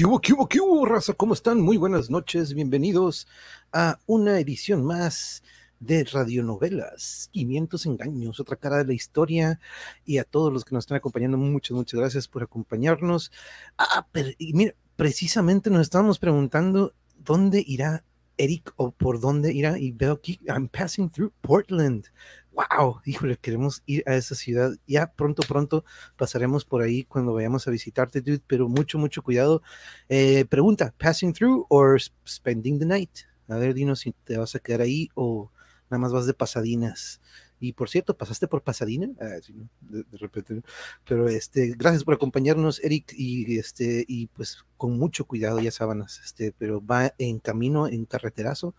¿Qué hubo, qué hubo, qué hubo, raza? ¿Cómo están? Muy buenas noches, bienvenidos a una edición más de radionovelas, 500 engaños, otra cara de la historia, y a todos los que nos están acompañando, muchas, muchas gracias por acompañarnos. Ah, pero mira, precisamente nos estábamos preguntando dónde irá Eric o por dónde irá, y veo aquí, I'm passing through Portland wow, híjole, queremos ir a esa ciudad. Ya pronto, pronto pasaremos por ahí cuando vayamos a visitarte, dude, pero mucho, mucho cuidado. Eh, pregunta, passing through or spending the night? A ver, dinos si te vas a quedar ahí o nada más vas de pasadinas. Y por cierto, ¿pasaste por Pasadena? Ah, de, repente. Pero este, gracias por acompañarnos, Eric, y este, y pues con mucho cuidado, ya sábanas, este, pero va en camino, en carreterazo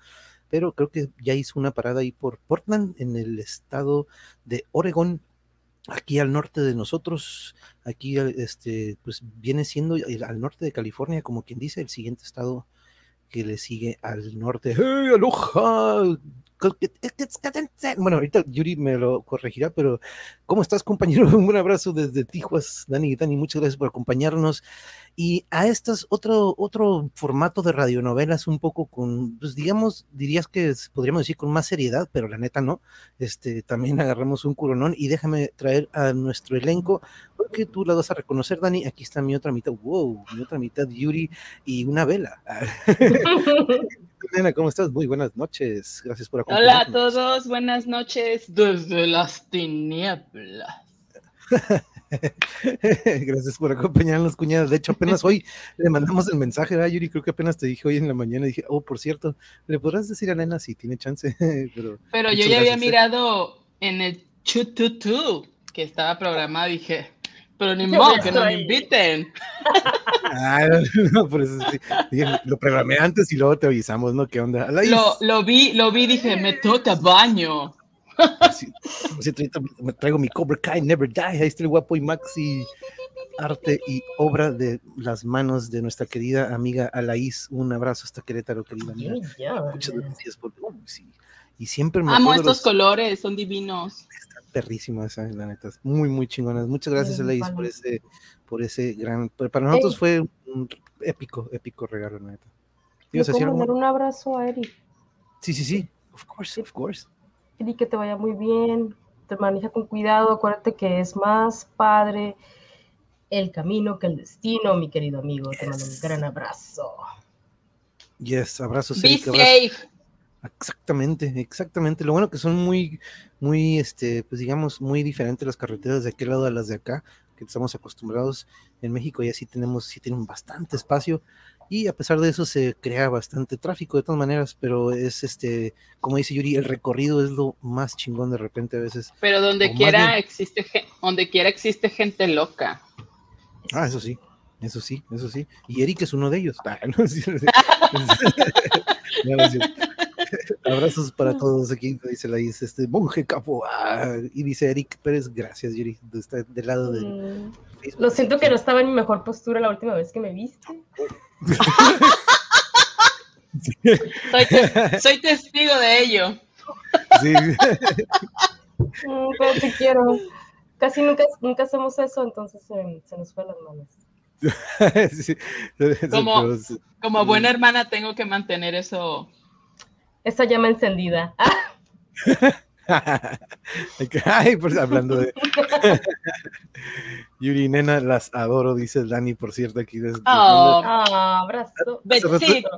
pero creo que ya hizo una parada ahí por Portland, en el estado de Oregón, aquí al norte de nosotros, aquí este, pues viene siendo al norte de California, como quien dice, el siguiente estado que le sigue al norte. ¡Hey, aloha! Bueno, ahorita Yuri me lo corregirá, pero ¿cómo estás, compañero? Un abrazo desde Tijuas, Dani y Dani, muchas gracias por acompañarnos. Y a estas otro, otro formato de radionovelas, un poco con, pues digamos, dirías que podríamos decir con más seriedad, pero la neta no. Este, también agarramos un curonón y déjame traer a nuestro elenco, porque tú la vas a reconocer, Dani. Aquí está mi otra mitad, wow, mi otra mitad, Yuri, y una vela. Nena, ¿cómo estás? Muy buenas noches. Gracias por acompañarnos. Hola a todos, buenas noches desde las tinieblas. Gracias por acompañarnos, cuñada. De hecho, apenas hoy le mandamos el mensaje, a Yuri? Creo que apenas te dije hoy en la mañana. Dije, oh, por cierto, ¿le podrás decir a Nena si tiene chance? Pero, Pero yo ya había ¿eh? mirado en el chututu que estaba programado. Dije, pero ni modo que no me inviten. Ah, no, por eso sí. lo programé antes y luego te avisamos, ¿no? ¿Qué onda? Lo, lo vi, lo vi, dije, me toca baño. me traigo mi Cobra Kai Never Die. Ahí está el guapo y Maxi arte y obra de las manos de nuestra querida amiga Alaís. Un abrazo hasta Querétaro, querida amiga. Muchas gracias por. Y siempre me Amo estos colores, son divinos perrísima esa, la neta. Muy, muy chingonas. Muchas gracias, Elaís, por ese, por ese gran. Para nosotros fue un épico, épico regalo, la neta. un abrazo a Eric. Sí, sí, sí. Of course, of course. Eric, que te vaya muy bien. Te maneja con cuidado. Acuérdate que es más padre el camino que el destino, mi querido amigo. Te mando un gran abrazo. Yes, abrazos. Be safe. Exactamente, exactamente. Lo bueno que son muy, muy, este, pues digamos, muy diferentes las carreteras de aquel lado a las de acá, que estamos acostumbrados en México y así tenemos, sí tienen bastante espacio y a pesar de eso se crea bastante tráfico de todas maneras, pero es este, como dice Yuri, el recorrido es lo más chingón de repente a veces. Pero donde quiera existe, donde quiera existe gente loca. Ah, eso sí. Eso sí, eso sí. Y Eric es uno de ellos. Abrazos para todos aquí, dice la dice este monje capo. Ah, y dice Eric Pérez, gracias, Yuri. Está del lado de. Mm, lo siento que no estaba en mi mejor postura la última vez que me viste. soy, testigo de ello. Sí. Mm, pero te quiero. Casi nunca, nunca hacemos eso, entonces se nos fue las manos. como, como buena hermana tengo que mantener eso esa llama encendida. Ay, pues hablando de Yuri Nena, las adoro, dice Dani, por cierto, aquí desde. Oh, abrazo. Besito.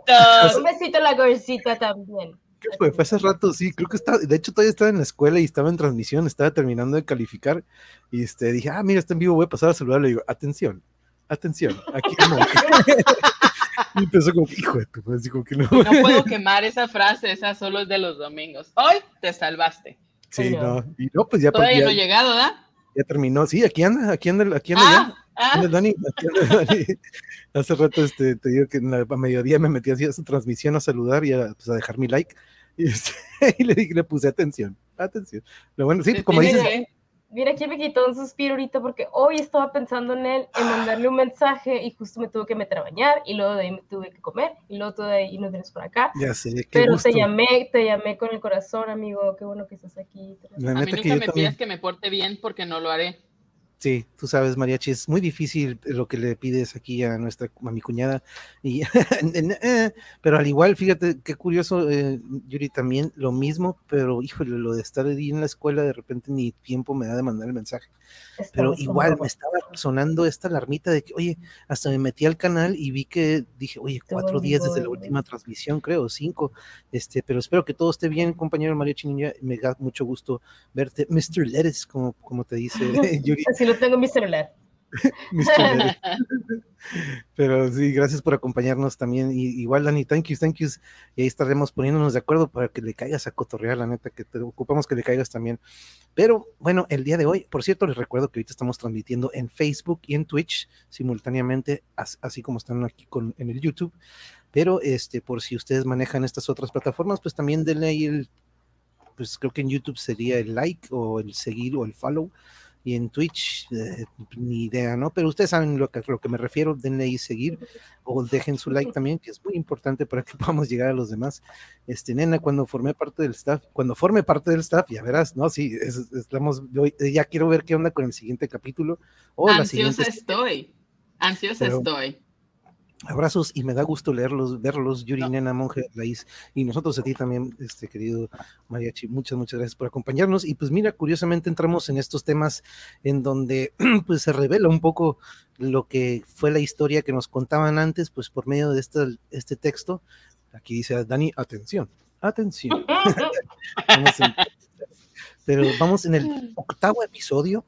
Un besito a la gorcita también. ¿Qué fue? Fue hace rato, sí, creo que estaba, de hecho todavía estaba en la escuela y estaba en transmisión, estaba terminando de calificar y este, dije, ah, mira, está en vivo, voy a pasar a saludarle y digo, atención, atención, aquí no. Y empezó como, hijo de tu como que no. No puedo quemar esa frase, esa solo es de los domingos. Hoy te salvaste. Sí, no. Y no, pues ya. Todavía no ha llegado, ¿verdad? Ya terminó. Sí, aquí anda, aquí anda, aquí anda ah, ya. Ah. Anda Dani, aquí anda Dani. Hace rato este, te digo que a mediodía me metí así a su transmisión a saludar y a, pues, a dejar mi like. Y, este, y le, dije, le puse atención, atención. Lo bueno, sí, como dices. Mira, aquí me quitó un suspiro ahorita porque hoy estaba pensando en él, en mandarle un mensaje y justo me tuve que meter a bañar y luego de ahí me tuve que comer y luego todo de ahí nos vienes por acá. Ya sé, qué Pero te llamé, te llamé con el corazón, amigo, qué bueno que estás aquí. a mí nunca me pidas que me porte bien porque no lo haré. Sí, tú sabes, Mariachi, es muy difícil lo que le pides aquí a nuestra a mi cuñada. Y, eh, pero al igual, fíjate qué curioso, eh, Yuri, también lo mismo, pero híjole, lo de estar ahí en la escuela, de repente ni tiempo me da de mandar el mensaje. pero igual me estaba sonando esta alarmita de que, oye, hasta me metí al canal y vi que dije, oye, cuatro días desde la última transmisión, creo, cinco. Este, pero espero que todo esté bien, compañero Mariachi Ninja. Me da mucho gusto verte, Mr. Lettuce, como, como te dice Yuri tengo mi celular. Pero sí, gracias por acompañarnos también. Y, igual, Dani, thank you, thank you. Y ahí estaremos poniéndonos de acuerdo para que le caigas a cotorrear, la neta, que te ocupamos que le caigas también. Pero bueno, el día de hoy, por cierto, les recuerdo que ahorita estamos transmitiendo en Facebook y en Twitch simultáneamente, así como están aquí con, en el YouTube. Pero este, por si ustedes manejan estas otras plataformas, pues también denle ahí el, pues creo que en YouTube sería el like o el seguir o el follow y en Twitch, eh, ni idea, ¿no? Pero ustedes saben lo que, lo que me refiero, denle ahí seguir o dejen su like también, que es muy importante para que podamos llegar a los demás. Este, nena, cuando formé parte del staff, cuando forme parte del staff, ya verás, ¿no? Sí, estamos, ya quiero ver qué onda con el siguiente capítulo. O Ansiosa estoy, ansiosa estoy abrazos y me da gusto leerlos, verlos, Yuri, Nena, Monje, Laís, y nosotros a ti también, este querido Mariachi, muchas, muchas gracias por acompañarnos. Y pues mira, curiosamente entramos en estos temas en donde pues se revela un poco lo que fue la historia que nos contaban antes, pues por medio de este, este texto. Aquí dice Dani, atención, atención. pero vamos en el octavo episodio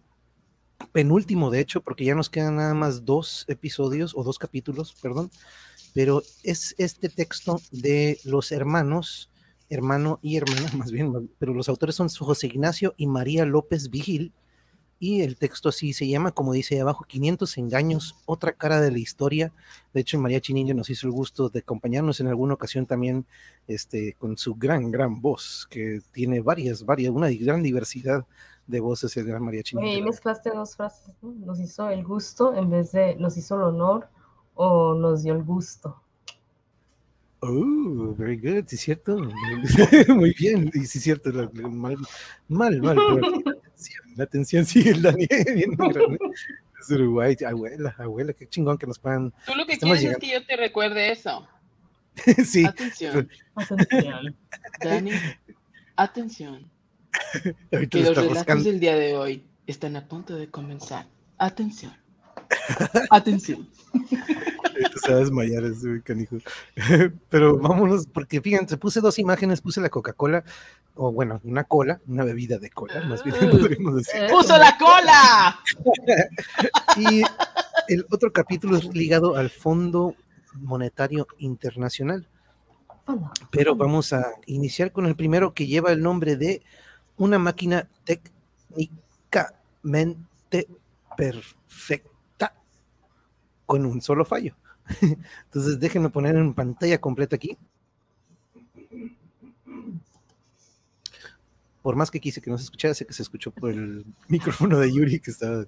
penúltimo, de hecho, porque ya nos quedan nada más dos episodios o dos capítulos, perdón, pero es este texto de los hermanos, hermano y hermana, más bien, pero los autores son José Ignacio y María López Vigil, y el texto así se llama, como dice abajo, 500 engaños, otra cara de la historia. De hecho, María Chininja nos hizo el gusto de acompañarnos en alguna ocasión también este, con su gran, gran voz, que tiene varias, varias, una gran diversidad de voces el gran mariachi. Y mezclaste dos frases, ¿no? Nos hizo el gusto en vez de nos hizo el honor o nos dio el gusto. Oh, very good, sí, cierto. Muy bien, y sí, cierto. Mal, mal, mal. la atención sigue el Daniel. Es Uruguay, abuela, abuela, qué chingón que nos puedan. Tú lo que quieres es que yo te recuerde eso. sí. Atención. Atención. Dani, atención que los relatos del día de hoy están a punto de comenzar. Atención. Atención. Se va a desmayar ese canijo. Pero vámonos, porque fíjense, puse dos imágenes, puse la Coca-Cola, o bueno, una cola, una bebida de cola, más bien podríamos decir. ¡Puso la cola! y el otro capítulo es ligado al Fondo Monetario Internacional. Pero vamos a iniciar con el primero que lleva el nombre de una máquina técnicamente perfecta con un solo fallo. Entonces déjenme poner en pantalla completa aquí. Por más que quise que no se escuchara, sé que se escuchó por el micrófono de Yuri que estaba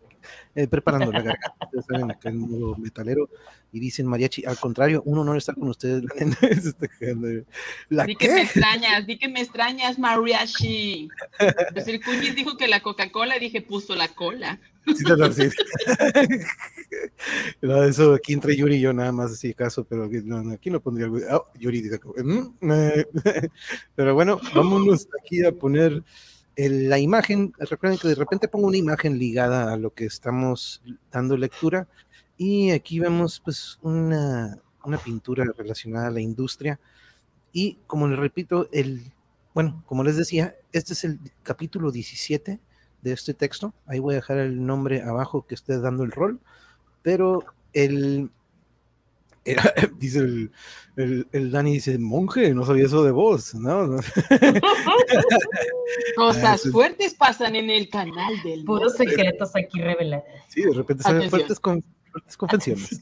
eh, preparando la garganta, saben, acá en modo metalero, y dicen mariachi, al contrario, un honor estar con ustedes, la di que me extrañas, di que me extrañas, mariachi. Pues el Cuñiz dijo que la Coca-Cola, dije, puso la cola. Sí, no, sí. no, eso aquí entre Yuri y yo nada más así caso, pero no, aquí no pondría oh, Yuri dice, mm, eh". pero bueno, vámonos aquí a poner la imagen. Recuerden que de repente pongo una imagen ligada a lo que estamos dando lectura y aquí vemos pues una, una pintura relacionada a la industria y como les repito, el, bueno, como les decía, este es el capítulo 17 de este texto. Ahí voy a dejar el nombre abajo que esté dando el rol, pero el, dice el, el, Dani dice, monje, no sabía eso de vos, ¿no? Cosas fuertes pasan en el canal del Puros secretos aquí revelados. Sí, de repente salen fuertes, con, fuertes confesiones.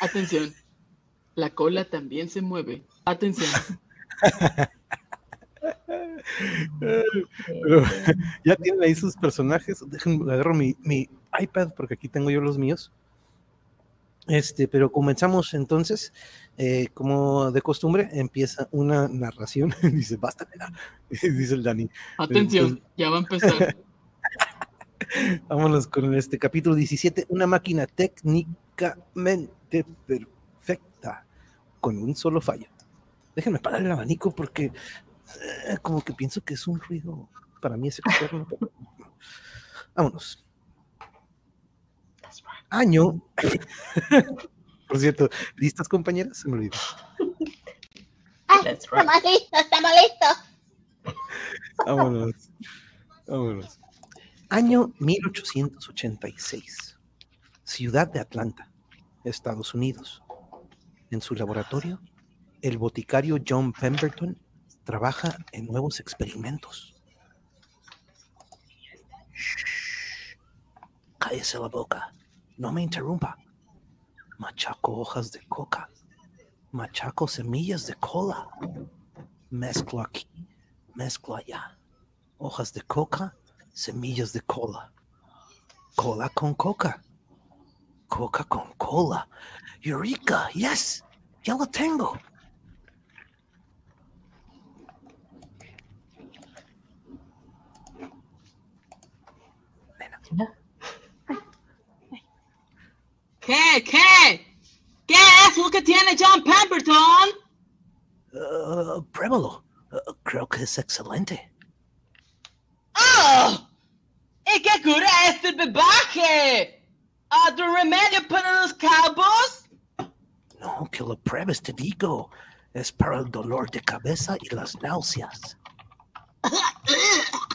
Atención, la cola también se mueve. Atención. ya tienen ahí sus personajes. Déjenme agarro mi, mi, iPad porque aquí tengo yo los míos. Este, pero comenzamos entonces, eh, como de costumbre, empieza una narración. dice, basta, dice el Dani. Atención, ya va a empezar. Vámonos con este capítulo 17, una máquina técnicamente perfecta, con un solo fallo. Déjenme parar el abanico porque eh, como que pienso que es un ruido, para mí es externo. Vámonos. Año. Por cierto, ¿listas compañeras? Se me olvidó. Ah, estamos listos, estamos listos. Vámonos. Vámonos. Año 1886. Ciudad de Atlanta, Estados Unidos. En su laboratorio, el boticario John Pemberton trabaja en nuevos experimentos. Shh. Cállese la boca. No me interrumpa. Machaco hojas de coca. Machaco semillas de cola. Mezclo aquí, mezclo allá. Hojas de coca semillas de cola. Cola con coca. Coca con cola. Eureka, yes, ya lo tengo. ¿Qué? ¿Qué? ¿Qué es lo que tiene John Pemberton? Uh, pruébalo. Uh, creo que es excelente. ¡Oh! ¿Y qué cura este bebaje? ¿Otro remedio para los calvos? No, que lo pruebes, te digo. Es para el dolor de cabeza y las náuseas.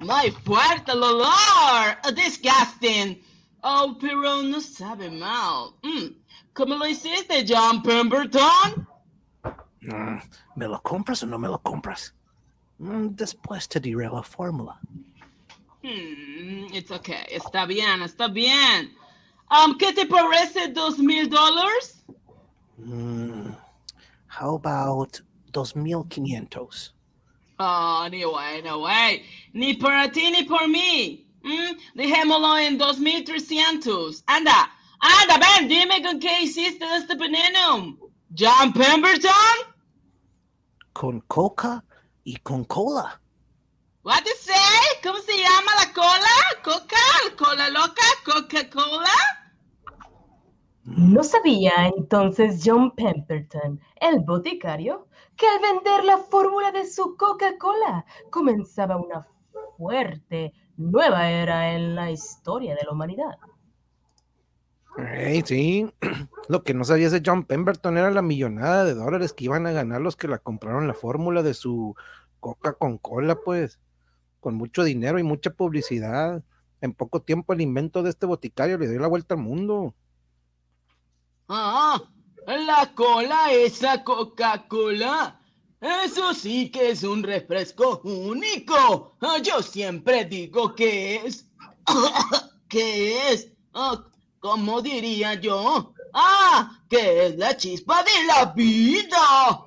Muy fuerte olor. Disgusting. Oh, pero no sabe mal. Mm. ¿Cómo lo hiciste, John Pemberton? Mm, ¿Me lo compras o no me lo compras? Mm, después te diré la fórmula. Hmm, it's okay. Está bien, está bien. Um, ¿Qué te parece dos mil dólares? Mm, how about dos mil quinientos? Oh, ni way, no way. Ni para ti ni por mí. Mm, dejémoslo en dos mil trescientos. Anda, anda, ven, dime con qué hiciste este veneno. John Pemberton? Con coca y con cola. What you say? ¿Cómo se llama la cola? ¿Coca? ¿Cola loca? ¿Coca-Cola? No sabía entonces John Pemberton, el boticario, que al vender la fórmula de su Coca-Cola comenzaba una fuerte nueva era en la historia de la humanidad. Hey, sí, lo que no sabía ese John Pemberton era la millonada de dólares que iban a ganar los que la compraron la fórmula de su coca con cola, pues, con mucho dinero y mucha publicidad. En poco tiempo el invento de este boticario le dio la vuelta al mundo. Ah, la cola, esa Coca-Cola. Eso sí que es un refresco único. Ah, Yo siempre digo que es. que es. ah, ¿Cómo diría yo? ¡Ah! Que es la chispa de la vida.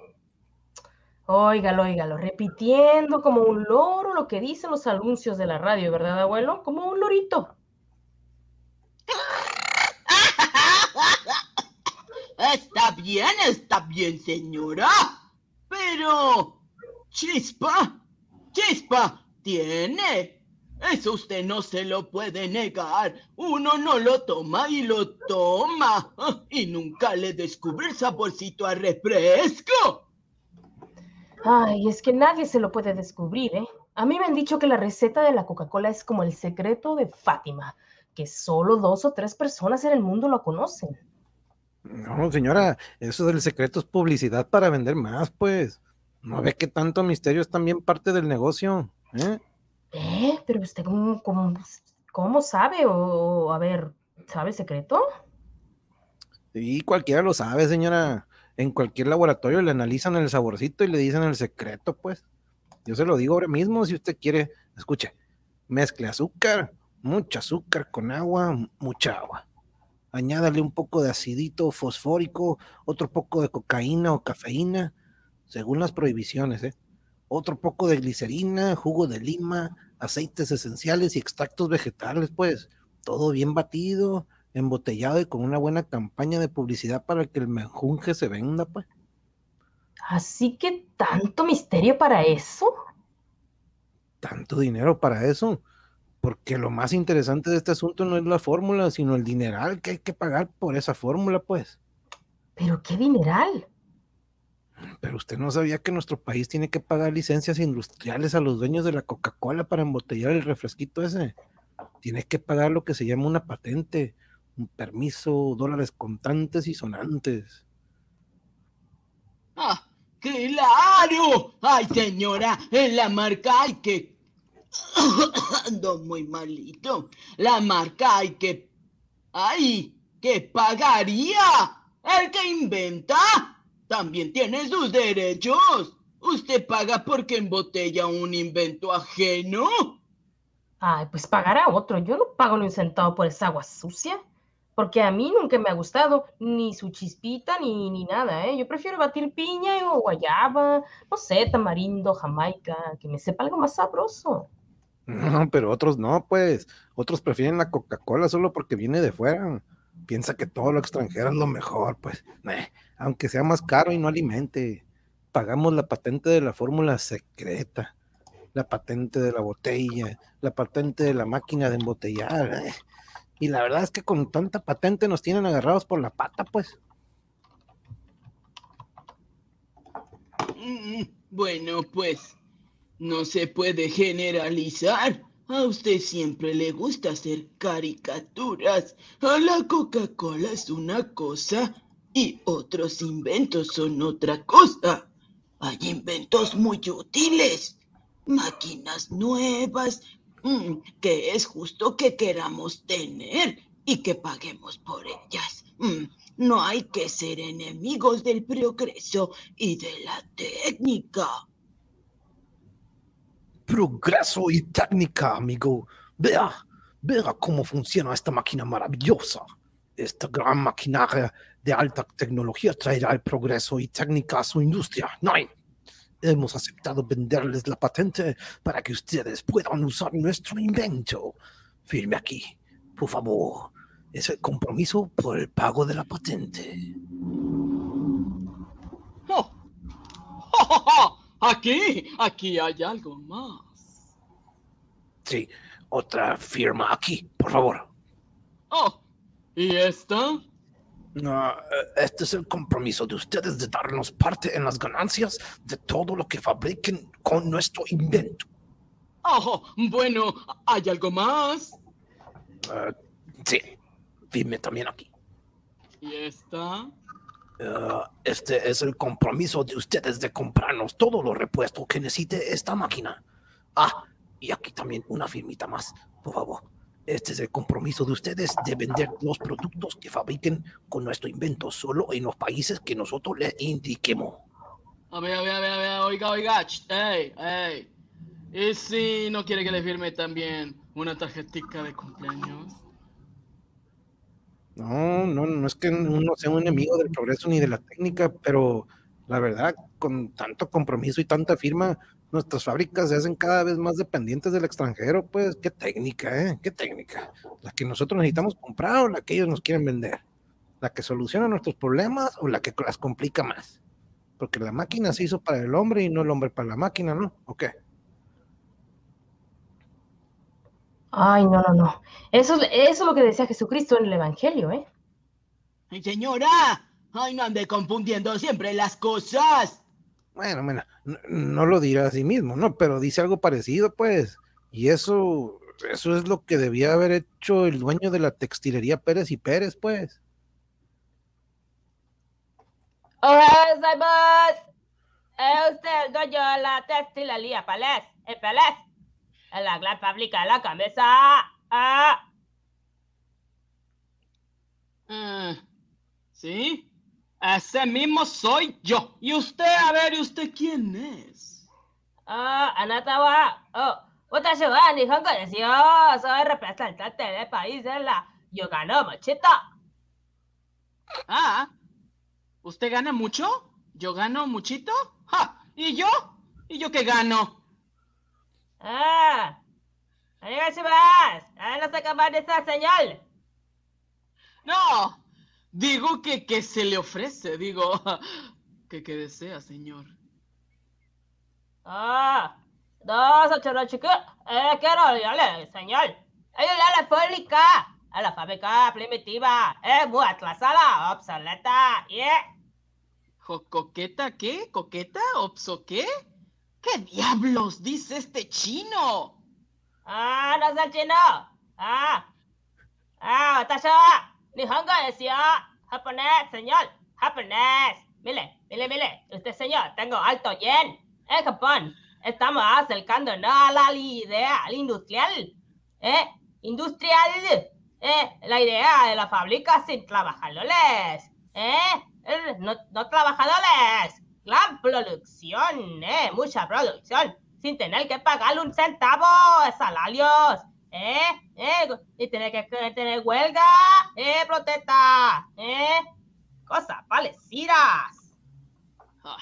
Óigalo, óigalo, repitiendo como un loro lo que dicen los anuncios de la radio, ¿verdad, abuelo? Como un lorito. Está bien, está bien, señora. Pero, chispa, chispa, tiene. Eso usted no se lo puede negar. Uno no lo toma y lo toma. Y nunca le descubre el saborcito a refresco. Ay, es que nadie se lo puede descubrir, ¿eh? A mí me han dicho que la receta de la Coca-Cola es como el secreto de Fátima, que solo dos o tres personas en el mundo lo conocen. No, señora, eso del secreto es publicidad para vender más, pues. No ve que tanto misterio es también parte del negocio, ¿eh? ¿Eh? Pero usted, ¿cómo, cómo, cómo sabe? O, a ver, ¿sabe secreto? Y cualquiera lo sabe, señora. En cualquier laboratorio le analizan el saborcito y le dicen el secreto, pues. Yo se lo digo ahora mismo, si usted quiere, escuche, mezcle azúcar, mucho azúcar con agua, mucha agua. Añádale un poco de acidito fosfórico, otro poco de cocaína o cafeína, según las prohibiciones, ¿eh? Otro poco de glicerina, jugo de lima, aceites esenciales y extractos vegetales, pues. Todo bien batido, embotellado y con una buena campaña de publicidad para que el menjunje se venda, pues. Así que tanto misterio para eso. Tanto dinero para eso. Porque lo más interesante de este asunto no es la fórmula, sino el dineral que hay que pagar por esa fórmula, pues. ¿Pero qué dineral? Pero usted no sabía que nuestro país tiene que pagar licencias industriales a los dueños de la Coca-Cola para embotellar el refresquito ese. Tiene que pagar lo que se llama una patente, un permiso, dólares contantes y sonantes. ¡Ah! ¡Claro! ¡Ay, señora! En la marca hay que. Ando muy malito. La marca hay que. ¡Ay! ¿Qué pagaría? ¿El que inventa? También tiene sus derechos. ¿Usted paga porque embotella un invento ajeno? Ay, pues pagará otro. Yo no pago ni un centavo por esa agua sucia porque a mí nunca me ha gustado ni su chispita ni, ni nada, ¿eh? Yo prefiero batir piña o guayaba, no sé, tamarindo, jamaica, que me sepa algo más sabroso. No, pero otros no, pues. Otros prefieren la Coca-Cola solo porque viene de fuera. Piensa que todo lo extranjero es lo mejor, pues. aunque sea más caro y no alimente. Pagamos la patente de la fórmula secreta, la patente de la botella, la patente de la máquina de embotellar. ¿eh? Y la verdad es que con tanta patente nos tienen agarrados por la pata, pues. Mm, bueno, pues no se puede generalizar. A usted siempre le gusta hacer caricaturas. A la Coca-Cola es una cosa y otros inventos son otra cosa. Hay inventos muy útiles, máquinas nuevas, Mm, que es justo que queramos tener y que paguemos por ellas. Mm, no hay que ser enemigos del progreso y de la técnica. Progreso y técnica, amigo. Vea, vea cómo funciona esta máquina maravillosa. Esta gran maquinaria de alta tecnología traerá el progreso y técnica a su industria. No hemos aceptado venderles la patente para que ustedes puedan usar nuestro invento. Firme aquí, por favor. Es el compromiso por el pago de la patente. Oh. Oh, aquí, aquí hay algo más. Sí, otra firma aquí, por favor. Oh, ¿y esta? No, este es el compromiso de ustedes de darnos parte en las ganancias de todo lo que fabriquen con nuestro invento. Oh, bueno, ¿hay algo más? Uh, sí, dime también aquí. ¿Y esta? Uh, este es el compromiso de ustedes de comprarnos todo lo repuesto que necesite esta máquina. Ah, y aquí también una firmita más, por favor. Este es el compromiso de ustedes de vender los productos que fabriquen con nuestro invento solo en los países que nosotros les indiquemos. A ver, a ver, a ver, a ver, oiga, oiga, ey, ey. ¿Y si no quiere que le firme también una tarjetita de cumpleaños? No, no, no es que uno sea un enemigo del progreso ni de la técnica, pero la verdad, con tanto compromiso y tanta firma, nuestras fábricas se hacen cada vez más dependientes del extranjero, pues qué técnica, ¿eh? Qué técnica. La que nosotros necesitamos comprar o la que ellos nos quieren vender. La que soluciona nuestros problemas o la que las complica más. Porque la máquina se hizo para el hombre y no el hombre para la máquina, ¿no? ¿O qué? Ay, no, no, no. Eso, eso es lo que decía Jesucristo en el Evangelio, ¿eh? Señora, ay, no ande confundiendo siempre las cosas. Bueno, bueno, no, lo dirá a sí mismo, ¿no? Pero dice algo parecido, pues. Y eso, eso es lo que debía haber hecho el dueño de la textilería Pérez y Pérez, pues. Hola, Simon. Es usted el dueño de la textilería Pérez y Pérez. En la gran fábrica de la cabeza. Ah. ah ¿Sí? Ese mismo soy yo. Y usted, a ver, ¿y usted quién es? Ah, Anatawa. Oh, ni decía, soy representante del país de la Yogano Mochita. Ah, ¿usted gana mucho? ¿Yo gano muchito? ¡Ja! ¿Y yo? ¿Y yo qué gano? Ah, no se de esa señal. No, Digo que, que se le ofrece, digo, que, que desea, señor. Ah, dos, ocho, chico. Eh, quiero darle, señor. Ayúdale a la fábrica. A la fábrica primitiva. Es muy atrasada, obsoleta. Yeah. ¿Coqueta qué? ¿Coqueta? ¿Obso qué? ¿Qué diablos dice este chino? Ah, no es el chino. Ah. Ah, es yo. Japonés, señor. Japonés. Mire, mire, mire. Usted, señor, tengo alto yen. En Japón estamos acercándonos a la idea industrial. ¿Eh? Industrial. ¿Eh? La idea de la fábrica sin trabajadores. ¿Eh? No, no trabajadores. Gran producción, ¿eh? Mucha producción. Sin tener que pagarle un centavo de salarios. ¿Eh? ¿Eh? Y tener que tener huelga. ¿Eh? Protesta. ¿Eh? Cosas parecidas. Ah,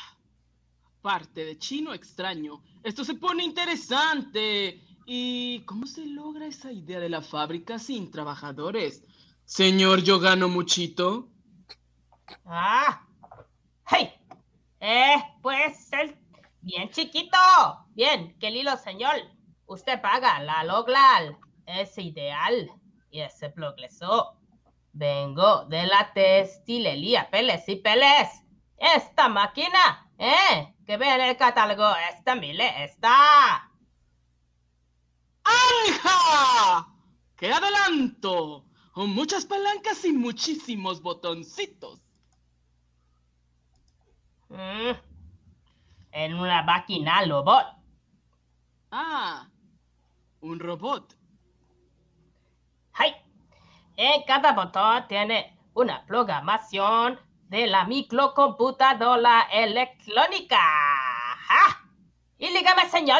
parte de chino extraño. Esto se pone interesante. ¿Y cómo se logra esa idea de la fábrica sin trabajadores? Señor Yo gano muchito. Ah. ¡Hey! Eh, pues el bien chiquito. Bien, qué lilo, señor. Usted paga la loglal. Es ideal. Y ese progreso. Vengo de la textilería Peles y Peles. Esta máquina, ¿eh? Que ve en el catálogo, esta mile está. ¡Anja! ¡Qué adelanto! Muchas palancas y muchísimos botoncitos. Mm. En una máquina robot. Ah, un robot. ¡Ay! En cada botón tiene una programación de la microcomputadora electrónica. ¡Ja! Y dígame, señor,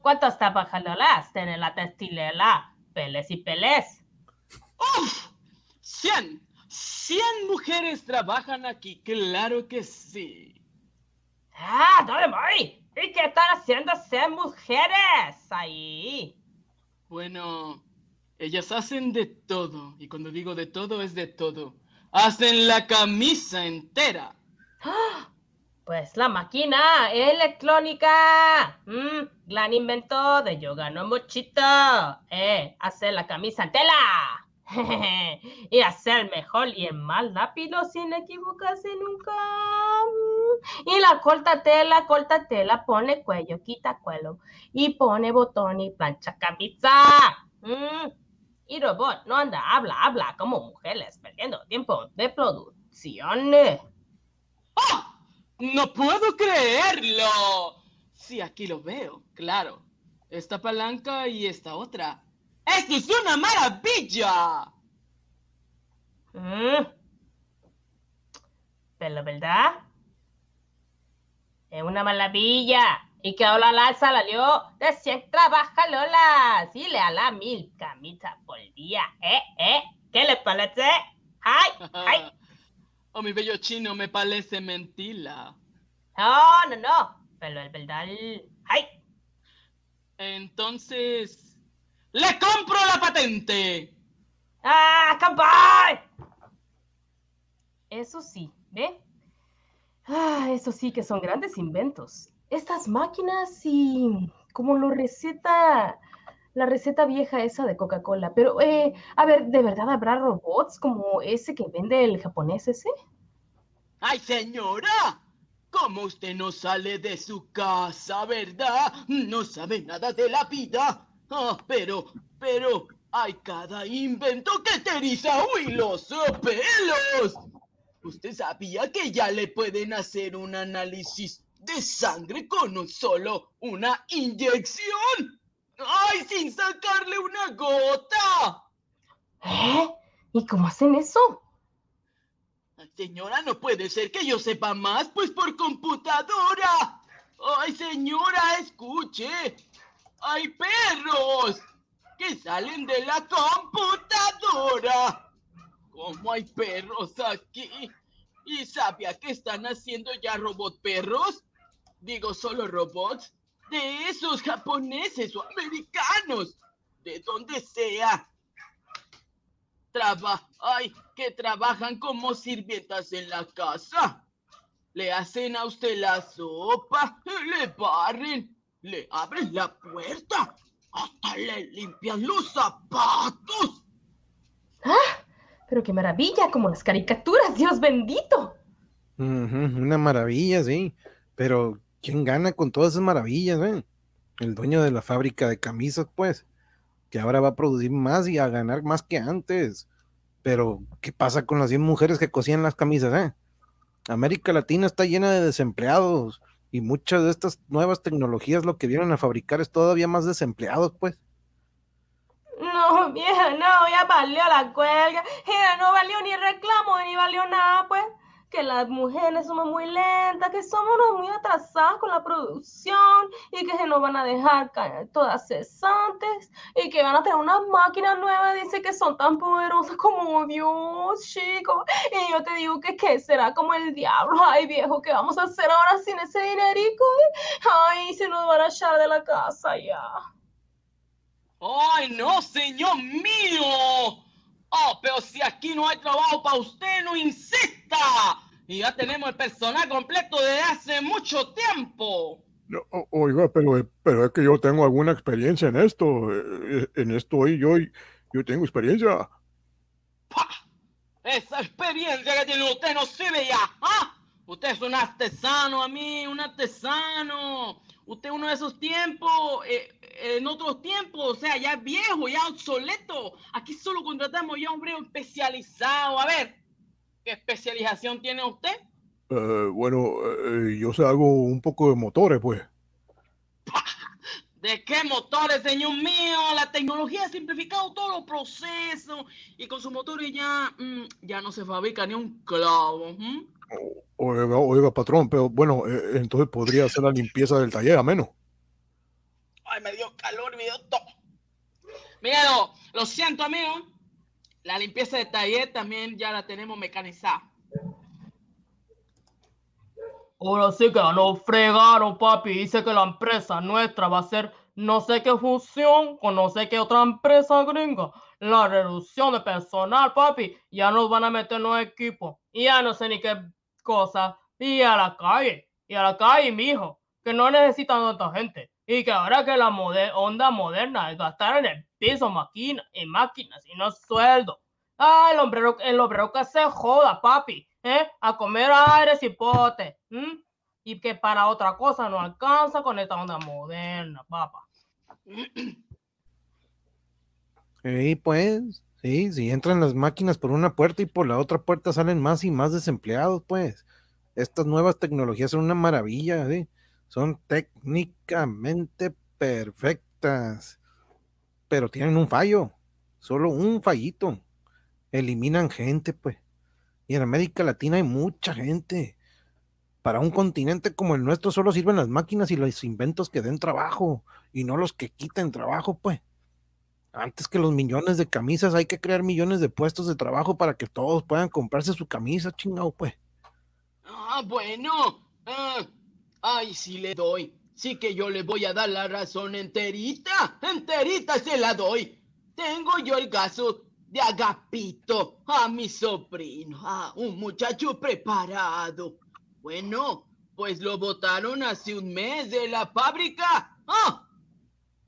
¿cuántos trabajadoras tiene la textilera Peles y Peles? ¡Uf! ¡Cien! ¡Cien mujeres trabajan aquí! ¡Claro que sí! ¡Ah, dónde voy! ¿Y qué están haciendo ser mujeres ahí? Bueno, ellas hacen de todo. Y cuando digo de todo, es de todo. Hacen la camisa entera. Pues la máquina electrónica. Mm, gran invento de Yoga no Mochito. Eh, hacer la camisa entera. y hacer mejor y el más rápido sin equivocarse nunca. Y la corta tela, corta tela, pone cuello, quita cuello y pone botón y plancha camisa. Mm. Y robot no anda, habla, habla como mujeres, perdiendo tiempo de producción. ¡Oh! ¡No puedo creerlo! Sí, aquí lo veo, claro. Esta palanca y esta otra. ¡Esto es una maravilla! Mm. Pero, ¿verdad? Es una maravilla. Y que ahora la salió de 100 trabajadores y le a la mil camisas por día. ¿Eh? ¿Eh? ¿Qué le parece? ¡Ay! ¡Ay! Oh, mi bello chino, me parece mentira. No, no, no. Pero es verdad. ¡Ay! Entonces, ¡le compro la patente! ¡Ah, campay! Eso sí, ¿ve? Ah, eso sí que son grandes inventos. Estas máquinas y como lo receta la receta vieja esa de Coca-Cola. Pero, eh, a ver, ¿de verdad habrá robots como ese que vende el japonés ese? ¡Ay, señora! ¿Cómo usted no sale de su casa, verdad? No sabe nada de la vida. Ah, pero, pero, hay cada invento que te eriza los pelos. ¿Usted sabía que ya le pueden hacer un análisis de sangre con un solo una inyección? ¡Ay, sin sacarle una gota! ¿Eh? ¿Y cómo hacen eso? Señora, no puede ser que yo sepa más, pues por computadora. Ay, señora, escuche. Hay perros que salen de la computadora. ¿Cómo hay perros aquí? ¿Y sabía que están haciendo ya robot perros? Digo, solo robots de esos japoneses o americanos, de donde sea. Traba, ay, que trabajan como sirvientas en la casa. Le hacen a usted la sopa, le barren, le abres la puerta, hasta le limpian los zapatos. ¡Ah! Pero qué maravilla, como las caricaturas, Dios bendito. una maravilla, sí. Pero, ¿quién gana con todas esas maravillas, eh? El dueño de la fábrica de camisas, pues, que ahora va a producir más y a ganar más que antes. Pero, ¿qué pasa con las 100 mujeres que cosían las camisas, eh? América Latina está llena de desempleados y muchas de estas nuevas tecnologías lo que vienen a fabricar es todavía más desempleados, pues. No, vieja, no, ya valió la cuelga. No valió ni reclamo ni valió nada, pues que las mujeres somos muy lentas, que somos muy atrasadas con la producción y que se nos van a dejar caer todas cesantes y que van a tener unas máquinas nuevas, dice que son tan poderosas como Dios, chicos. Y yo te digo que ¿qué será como el diablo. Ay, viejo, ¿qué vamos a hacer ahora sin ese dinerico? Ay, se nos van a echar de la casa ya. ¡Ay, no, señor mío! Oh, pero si aquí no hay trabajo para usted, no insista. Y ya tenemos el personal completo desde hace mucho tiempo. oiga, pero, pero es que yo tengo alguna experiencia en esto. Eh, en esto y yo, yo tengo experiencia. Esa experiencia que tiene usted no sirve ya. ¿ah? Usted es un artesano a mí, un artesano. Usted uno de esos tiempos, eh, en otros tiempos, o sea, ya viejo, ya obsoleto. Aquí solo contratamos ya hombre especializado. A ver, ¿qué especialización tiene usted? Eh, bueno, eh, yo sé hago un poco de motores, pues. ¿De qué motores, señor mío? La tecnología ha simplificado todos los procesos y con sus motores ya, mm, ya no se fabrica ni un clavo. Oiga, oiga, patrón, pero bueno, eh, entonces podría hacer la limpieza del taller a menos. Ay, me dio calor, me dio todo. Mira, lo siento, amigo. La limpieza del taller también ya la tenemos mecanizada. Ahora sí que no fregaron, papi. Dice que la empresa nuestra va a ser no sé qué función con no sé qué otra empresa gringa. La reducción de personal, papi. Ya nos van a meter en los equipos. Y ya no sé ni qué cosas y a la calle, y a la calle, mi hijo, que no necesitan tanta gente. Y que ahora que la onda moderna es gastar en el piso máquinas y máquinas y no sueldo. Ah, el obrero, el obrero que se joda, papi, ¿eh? A comer aire y pote. Y que para otra cosa no alcanza con esta onda moderna, papá. Y pues, Sí, si entran las máquinas por una puerta y por la otra puerta salen más y más desempleados, pues. Estas nuevas tecnologías son una maravilla. Son técnicamente perfectas, pero tienen un fallo, solo un fallito. Eliminan gente, pues. Y en América Latina hay mucha gente. Para un continente como el nuestro solo sirven las máquinas y los inventos que den trabajo y no los que quiten trabajo, pues. Antes que los millones de camisas, hay que crear millones de puestos de trabajo para que todos puedan comprarse su camisa, chingado, pues. Ah, bueno. Ah, ay, sí le doy. Sí que yo le voy a dar la razón enterita. Enterita se la doy. Tengo yo el caso de Agapito, a mi sobrino, a un muchacho preparado. Bueno, pues lo botaron hace un mes de la fábrica. Ah,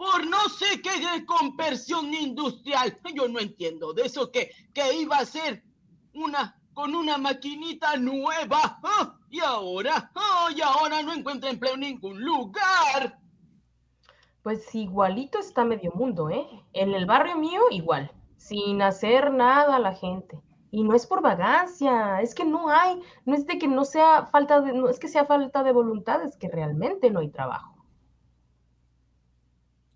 por no sé qué conversión industrial. Yo no entiendo de eso que, que iba a ser una con una maquinita nueva. ¿Ah? Y ahora, ¡ah! y ahora no encuentra empleo en ningún lugar. Pues igualito está medio mundo, ¿eh? En el barrio mío igual, sin hacer nada la gente. Y no es por vagancia, es que no hay, no es de que no sea falta de, no es que sea falta de voluntad, es que realmente no hay trabajo.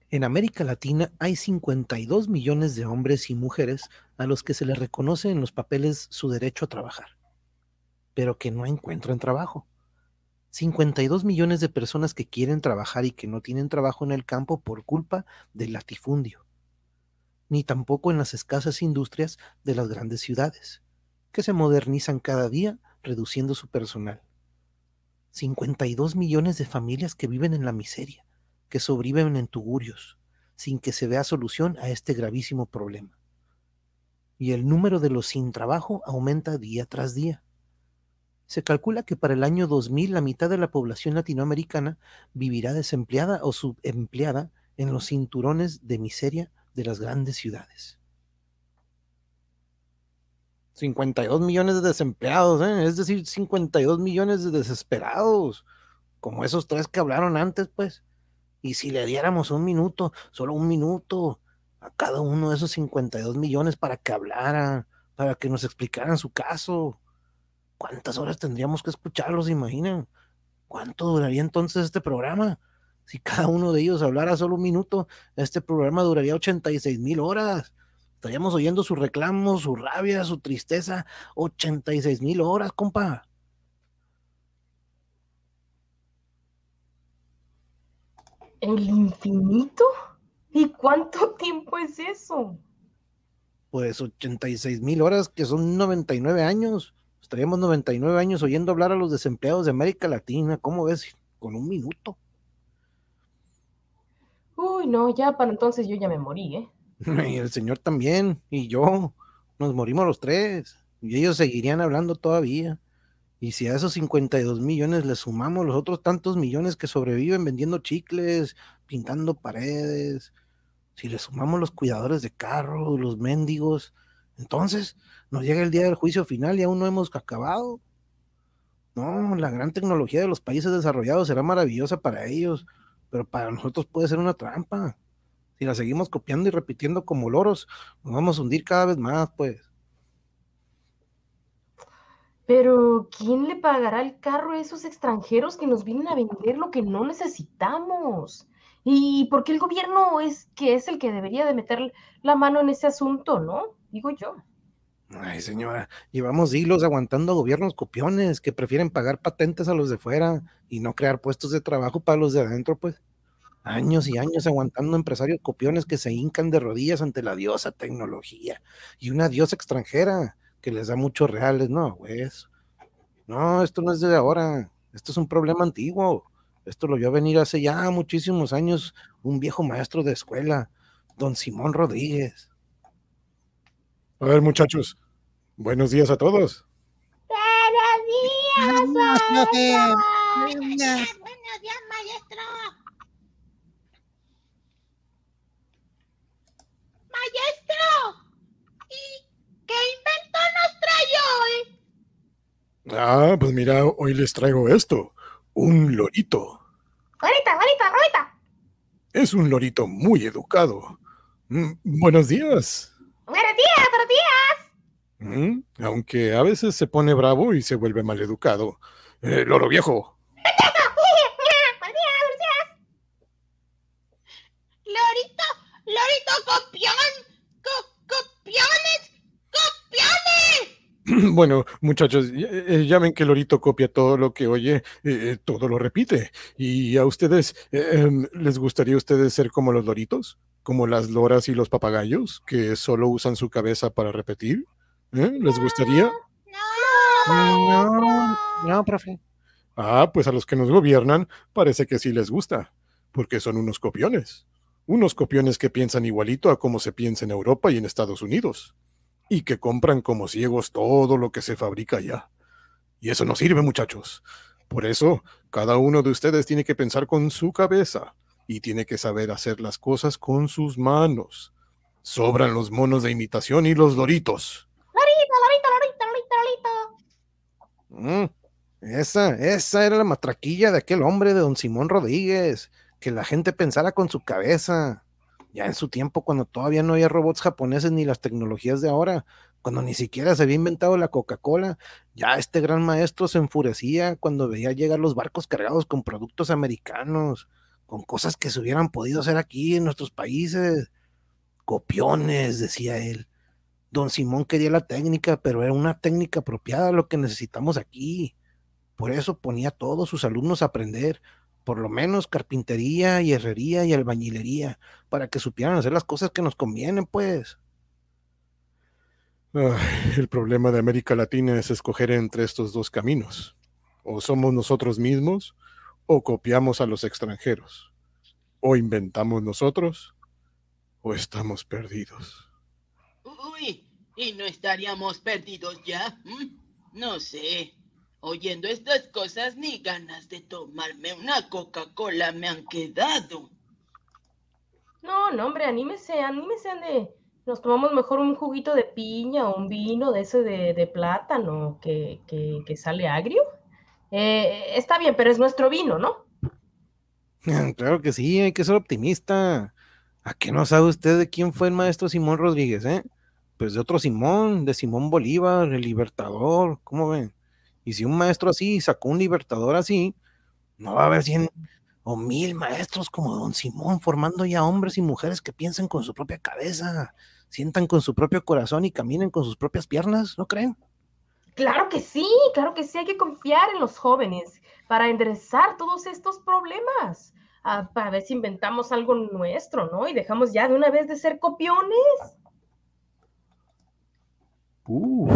En América Latina hay 52 millones de hombres y mujeres a los que se les reconoce en los papeles su derecho a trabajar, pero que no encuentran trabajo. 52 millones de personas que quieren trabajar y que no tienen trabajo en el campo por culpa del latifundio, ni tampoco en las escasas industrias de las grandes ciudades, que se modernizan cada día reduciendo su personal. 52 millones de familias que viven en la miseria que sobreviven en tugurios, sin que se vea solución a este gravísimo problema. Y el número de los sin trabajo aumenta día tras día. Se calcula que para el año 2000 la mitad de la población latinoamericana vivirá desempleada o subempleada en los cinturones de miseria de las grandes ciudades. 52 millones de desempleados, ¿eh? es decir, 52 millones de desesperados, como esos tres que hablaron antes, pues. Y si le diéramos un minuto, solo un minuto, a cada uno de esos 52 millones para que hablaran, para que nos explicaran su caso, ¿cuántas horas tendríamos que escucharlos, imaginan? ¿Cuánto duraría entonces este programa? Si cada uno de ellos hablara solo un minuto, este programa duraría 86 mil horas. Estaríamos oyendo su reclamo, su rabia, su tristeza. 86 mil horas, compa. ¿El infinito? ¿Y cuánto tiempo es eso? Pues 86 mil horas, que son 99 años. Estaríamos 99 años oyendo hablar a los desempleados de América Latina. ¿Cómo ves? Con un minuto. Uy, no, ya para entonces yo ya me morí, ¿eh? Y el señor también, y yo, nos morimos los tres, y ellos seguirían hablando todavía. Y si a esos 52 millones le sumamos los otros tantos millones que sobreviven vendiendo chicles, pintando paredes, si le sumamos los cuidadores de carro, los mendigos, entonces nos llega el día del juicio final y aún no hemos acabado. No, la gran tecnología de los países desarrollados será maravillosa para ellos, pero para nosotros puede ser una trampa. Si la seguimos copiando y repitiendo como loros, nos vamos a hundir cada vez más, pues. Pero, ¿quién le pagará el carro a esos extranjeros que nos vienen a vender lo que no necesitamos? ¿Y por qué el gobierno es que es el que debería de meter la mano en ese asunto, no? Digo yo. Ay, señora, llevamos siglos aguantando gobiernos copiones que prefieren pagar patentes a los de fuera y no crear puestos de trabajo para los de adentro, pues. Años y años aguantando empresarios copiones que se hincan de rodillas ante la diosa tecnología y una diosa extranjera que les da muchos reales, no, pues. No, esto no es de ahora, esto es un problema antiguo. Esto lo vio venir hace ya muchísimos años un viejo maestro de escuela, don Simón Rodríguez. A ver, muchachos, buenos días a todos. Buenos días, maestro. Buenos días, maestro. Maestro, ¿y qué invento nos trae hoy? Ah, pues mira, hoy les traigo esto, un lorito. Lorita, lorita, lorita. Es un lorito muy educado. Mm, buenos días. Buenos días, buenos días. Mm, aunque a veces se pone bravo y se vuelve maleducado. Eh, loro viejo. Lorito, lorito copión. Co copiones, copiones. Bueno, muchachos, eh, ya ven que Lorito copia todo lo que oye, eh, todo lo repite. ¿Y a ustedes em, les gustaría a ustedes ser como los loritos? como las loras y los papagayos, que solo usan su cabeza para repetir? ¿Eh? ¿Les gustaría? No, no, profe. Ah, pues a los que nos gobiernan parece que sí les gusta, porque son unos copiones. Unos copiones que piensan igualito a como se piensa en Europa y en Estados Unidos, y que compran como ciegos todo lo que se fabrica allá. Y eso no sirve, muchachos. Por eso, cada uno de ustedes tiene que pensar con su cabeza y tiene que saber hacer las cosas con sus manos. Sobran los monos de imitación y los loritos. Lorito, lorito, lorito, lorito, lorito. Mm, esa, esa era la matraquilla de aquel hombre de don Simón Rodríguez, que la gente pensara con su cabeza. Ya en su tiempo, cuando todavía no había robots japoneses ni las tecnologías de ahora, cuando ni siquiera se había inventado la Coca-Cola, ya este gran maestro se enfurecía cuando veía llegar los barcos cargados con productos americanos con cosas que se hubieran podido hacer aquí en nuestros países. Copiones, decía él. Don Simón quería la técnica, pero era una técnica apropiada a lo que necesitamos aquí. Por eso ponía a todos sus alumnos a aprender, por lo menos carpintería y herrería y albañilería, para que supieran hacer las cosas que nos convienen, pues. el problema de América Latina es escoger entre estos dos caminos. O somos nosotros mismos, o copiamos a los extranjeros, o inventamos nosotros, o estamos perdidos. Uy, ¿y no estaríamos perdidos ya? ¿Mm? No sé. Oyendo estas cosas ni ganas de tomarme una Coca-Cola me han quedado. No, no, hombre, anímese, anímese, ande. Nos tomamos mejor un juguito de piña o un vino de ese de, plátano que, que, sale agrio. Eh, está bien, pero es nuestro vino, ¿no? Claro que sí, hay que ser optimista. ¿A qué no sabe usted de quién fue el maestro Simón Rodríguez, eh? Pues de otro Simón, de Simón Bolívar, el libertador, ¿cómo ven? Y si un maestro así sacó un libertador así, no va a haber cien o mil maestros como don Simón formando ya hombres y mujeres que piensen con su propia cabeza, sientan con su propio corazón y caminen con sus propias piernas, ¿no creen? Claro que sí, claro que sí, hay que confiar en los jóvenes para enderezar todos estos problemas, ah, para ver si inventamos algo nuestro, ¿no? Y dejamos ya de una vez de ser copiones. Uh,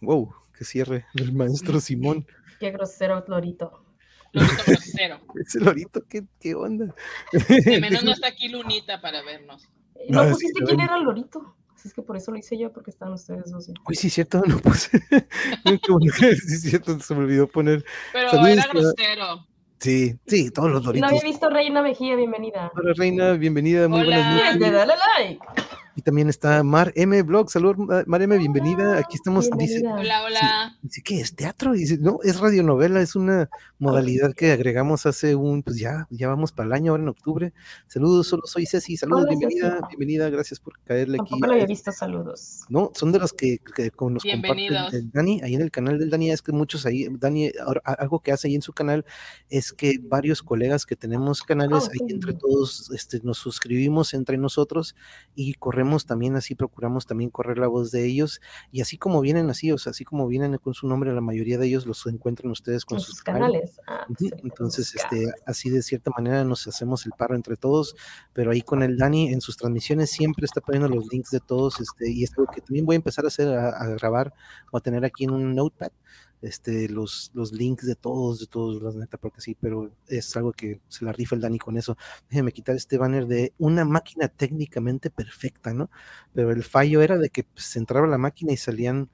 wow, que cierre el maestro Simón. Qué grosero, Lorito. Lorito grosero. Ese Lorito, ¿qué, qué onda? De menos no está aquí Lunita para vernos. ¿No, pusiste quién era el Lorito? Así es que por eso lo hice yo, porque estaban ustedes dos. Uy, sí, cierto, no puse. sí, cierto, se me olvidó poner. Pero era grosero. Sí, sí, todos los Loritos. No había visto Reina Mejía, bienvenida. Hola, Reina, bienvenida, muy Hola. buenas noches. Dale like. También está Mar M. Blog. Saludos, Mar M. Bienvenida. Aquí estamos. Dice, Hola, hola. dice que es teatro. Dice, no, es radionovela. Es una modalidad que agregamos hace un, pues ya, ya vamos para el año, ahora en octubre. Saludos, solo soy Ceci. Saludos, Hola, bienvenida, Ceci. bienvenida. Gracias por caerle aquí. Tampoco lo había visto, saludos. No, son de los que, que con nos comparten Bienvenidos. el Dani, ahí en el canal del Dani, es que muchos ahí, Dani, algo que hace ahí en su canal es que varios colegas que tenemos canales, Oh, ahí entre todos este, nos suscribimos entre nosotros y corremos también así, procuramos también correr la voz de ellos y así como vienen así, o sea, así como vienen con su nombre, la mayoría de ellos los encuentran ustedes con sus sus canales. Ah, Entonces, este, así de cierta manera nos hacemos el paro entre todos, pero ahí con el Dani en sus transmisiones siempre está poniendo los links de todos, este, y es algo que también voy a empezar a hacer, a, a grabar o a tener aquí en un notepad, este, los, los links de todos, de todos, la neta, porque sí, pero es algo que se la rifa el Dani con eso. Déjeme quitar este banner de una máquina técnicamente perfecta, ¿no? Pero el fallo era de que pues, entraba la máquina y salían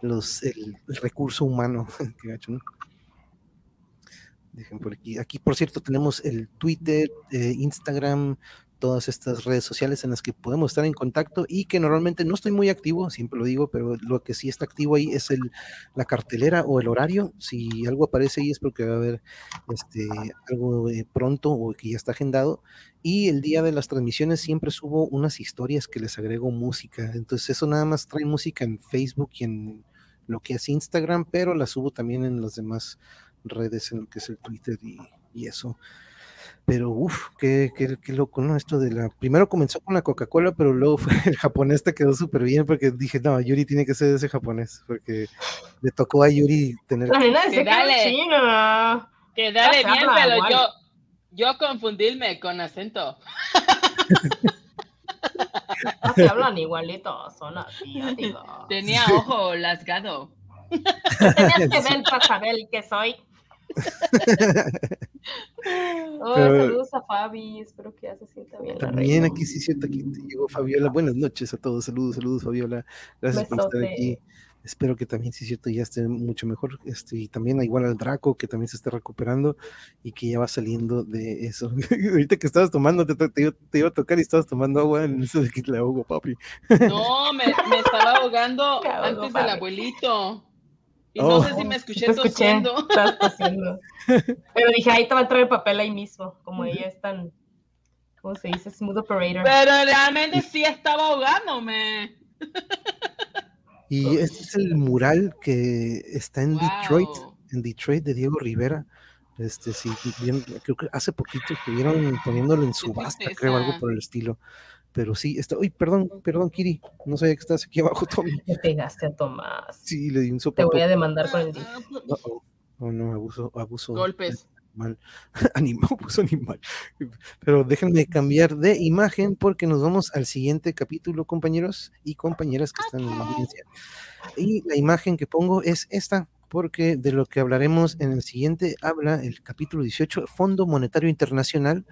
los, el, el recurso humano. Qué gacho, ¿no? Dejen por aquí. Aquí, por cierto, tenemos el Twitter, eh, Instagram, todas estas redes sociales en las que podemos estar en contacto y que normalmente no estoy muy activo, siempre lo digo, pero lo que sí está activo ahí es el, la cartelera o el horario. Si algo aparece ahí es porque va a haber este, algo eh, pronto o que ya está agendado. Y el día de las transmisiones siempre subo unas historias que les agrego música. Entonces eso nada más trae música en Facebook y en lo que es Instagram, pero la subo también en las demás redes, en lo que es el Twitter y, y eso. Pero uff, qué, qué, qué loco, ¿no? Esto de la. Primero comenzó con la Coca-Cola, pero luego fue el japonés te quedó súper bien porque dije, no, Yuri tiene que ser ese japonés, porque le tocó a Yuri tener. La nena Que que dale. Que dale bien, habla pero igual. yo, yo confundirme con acento. No se hablan igualitos, son así, digo. Tenía ojo lasgado. Tenías que ver para saber que soy. Oh, saludos a Fabi, espero que ya se sienta bien. la También aquí sí es cierto, aquí te llegó Fabiola. Buenas noches a todos, saludos, saludos, Fabiola. Gracias por estar Besote. aquí. Espero que también sí es cierto, ya esté mucho mejor. Este, y también igual al Draco, que también se está recuperando y que ya va saliendo de eso. Ahorita que estabas tomando, te, te iba- te iba a tocar y estabas tomando agua en eso de que le ahogo, papi. No, me, me estaba ahogando ahogo, antes del abuelito. Y Oh. no sé si me escuché Te escuché, tosiendo. estabas tosiendo. Pero dije, ahí te va a entrar el papel ahí mismo, como ella es tan, ¿cómo se dice? Smooth operator. Pero realmente sí estaba ahogándome. Y este es el mural que está en Detroit, en Detroit de Diego Rivera. Este, sí, bien- creo que hace poquito estuvieron poniéndolo en subasta, creo, algo por el estilo. Pero sí, está, uy, perdón, perdón, Kiri, no sabía que estás aquí abajo, Tommy. Te pegaste a Tomás. Sí, le di un Te sopapo. voy a demandar con el. Oh, no, abuso, abuso. Golpes. Animal. Animal, abuso animal. Pero déjenme cambiar de imagen porque nos vamos al siguiente capítulo, compañeros y compañeras que están en la audiencia. Y la imagen que pongo es esta, porque de lo que hablaremos en el siguiente habla el capítulo 18, Fondo Monetario Internacional,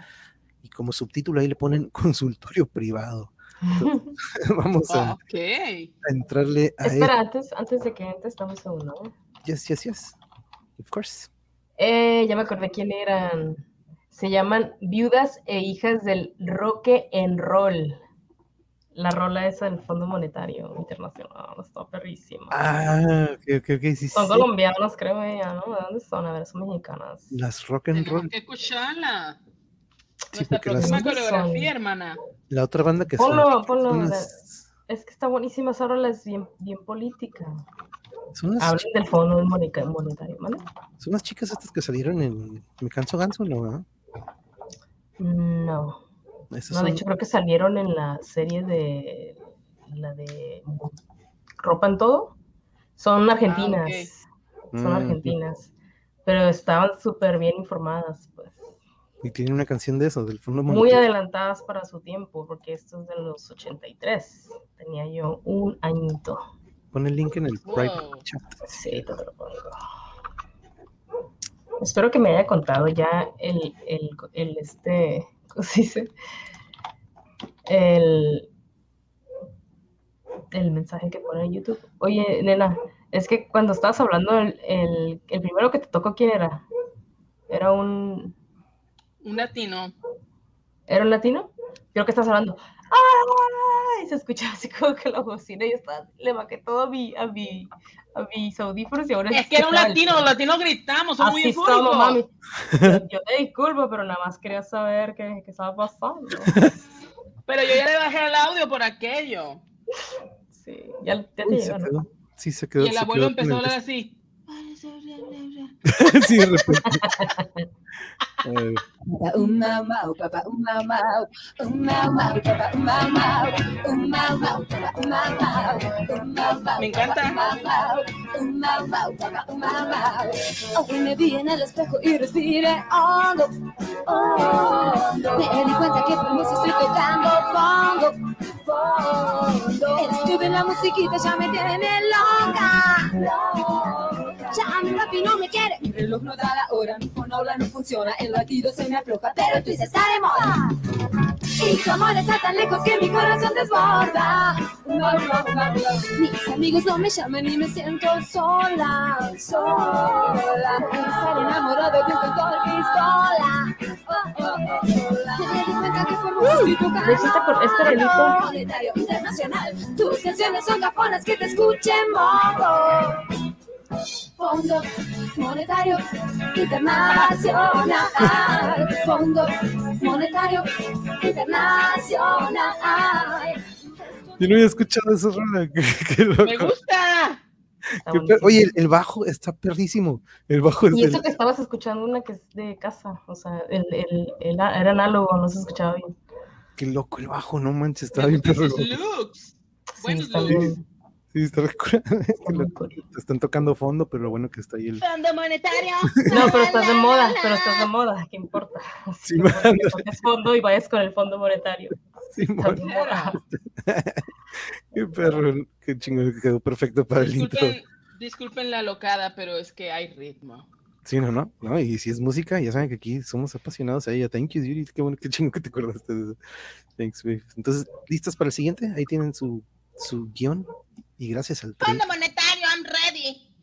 como subtítulo ahí le ponen consultorio privado. Vamos a, entrarle a Espera, antes, antes de que entres, estamos a uno. Yes, yes, yes. Of course. Eh, ya me acordé quién eran. Se llaman Viudas e Hijas del Roque en Roll. La rola esa del Fondo Monetario Internacional. Está perrísima. Ah, ok, ok, ok. Sí, Son sí. colombianas, creo ella, ¿no? ¿De dónde son? A ver, son mexicanas. Las rock and Tenemos roll. que escucharla. Sí, Nuestra próxima coreografía, hermana. La otra banda que son. Ponlo, ponlo. las, Es que está buenísima esa rola, es bien, bien política. son las Hablan del Fondo Monica- Monetario, ¿vale? Son las chicas estas que salieron en Me Canso Ganso, ¿no? ¿verdad? No. Esas No, son- de hecho creo que salieron en la serie de la de Ropa en Todo. Son argentinas. Son Mm, argentinas. Pero estaban súper bien informadas, pues. Y tienen una canción de eso, del Fondo Muy Monetario. adelantadas para su tiempo, porque esto es de los 83. Tenía yo un añito. Pon el link en el Wow. private chat. Sí, te lo pongo. Espero que me haya contado ya el, el, el este, ¿cómo se dice? El, el mensaje que pone en YouTube. Oye, nena, es que cuando estabas hablando, el, el, el primero que te tocó, ¿quién era? Era un, Un latino. ¿era un latino? Creo que estás hablando. ¡Ay! Se escuchaba así como que la bocina y estaba, le maqué todo a mi, a mi, a mis audífonos y ahora Es que era un latino, los latinos gritamos, son muy Así estamos, eufóricos. mami. Yo, te disculpo, pero nada más quería saber qué, qué estaba pasando. Pero yo ya le bajé el audio por aquello. Sí, ya, ya te Uy, se quedó. Sí, se quedó. Y el abuelo empezó a hablar así. sí, de repente. Un mau mau, papá, un mau mau, un mau mau, papá, un mau mau, un mau mau, papá, un mau mau, un mau mau, Me encanta. un mau mau, un mau mau, papá, un mau mau. Hoy me vi en el espejo y respiré hondo, hondo. Me di cuenta que por mí sí estoy tocando fondo, fondo. El estudio de la musiquita ya me tiene loca, loca. Ya mi papi no me quiere, mi reloj no da la hora, mi fonola no funciona, el latido se me afloja, pero tú dices está de moda. Y tu amor está tan lejos que mi corazón desborda. No, no, no, no. Mis amigos no me llaman y me siento sola, sola. Por estar enamorado de un doctor pistola. Oh, oh, oh, sola. Me di cuenta que fue muy tocando. ¿Ves esta cor- esta rolita? Monetario internacional. Tus canciones son caponas que te escuchen modo. Fondo Monetario Internacional. Fondo Monetario Internacional. Yo no había escuchado esa rola. Qué, qué Me gusta. Per- Oye, el, el bajo está perrísimo. El bajo es Y del- eso que estabas escuchando una que es de casa, o sea, el, el, el- era análogo, no se escuchaba bien. Qué loco el bajo, no manches, está Me bien perro. looks. Sí, Buenos está looks. bien, Sí, está. Te están tocando fondo, pero lo bueno que está ahí el. Fondo monetario. No, pero estás de moda, pero estás de moda, ¿qué importa? Sí, No importa que toques fondo y vayas con el fondo monetario. De moda. Qué perro, qué chingón, quedó perfecto para el intro. Disculpen, disculpen la locada, pero es que hay ritmo. Sí, no, no, no, y si es música, ya saben que aquí somos apasionados a ella. Thank you, Yuri, qué bueno, qué chingo que te acordaste de eso. Thanks, babe. Entonces, ¿listas para el siguiente? Ahí tienen su, su guion. Y gracias al. Fondo monetario, I'm ready.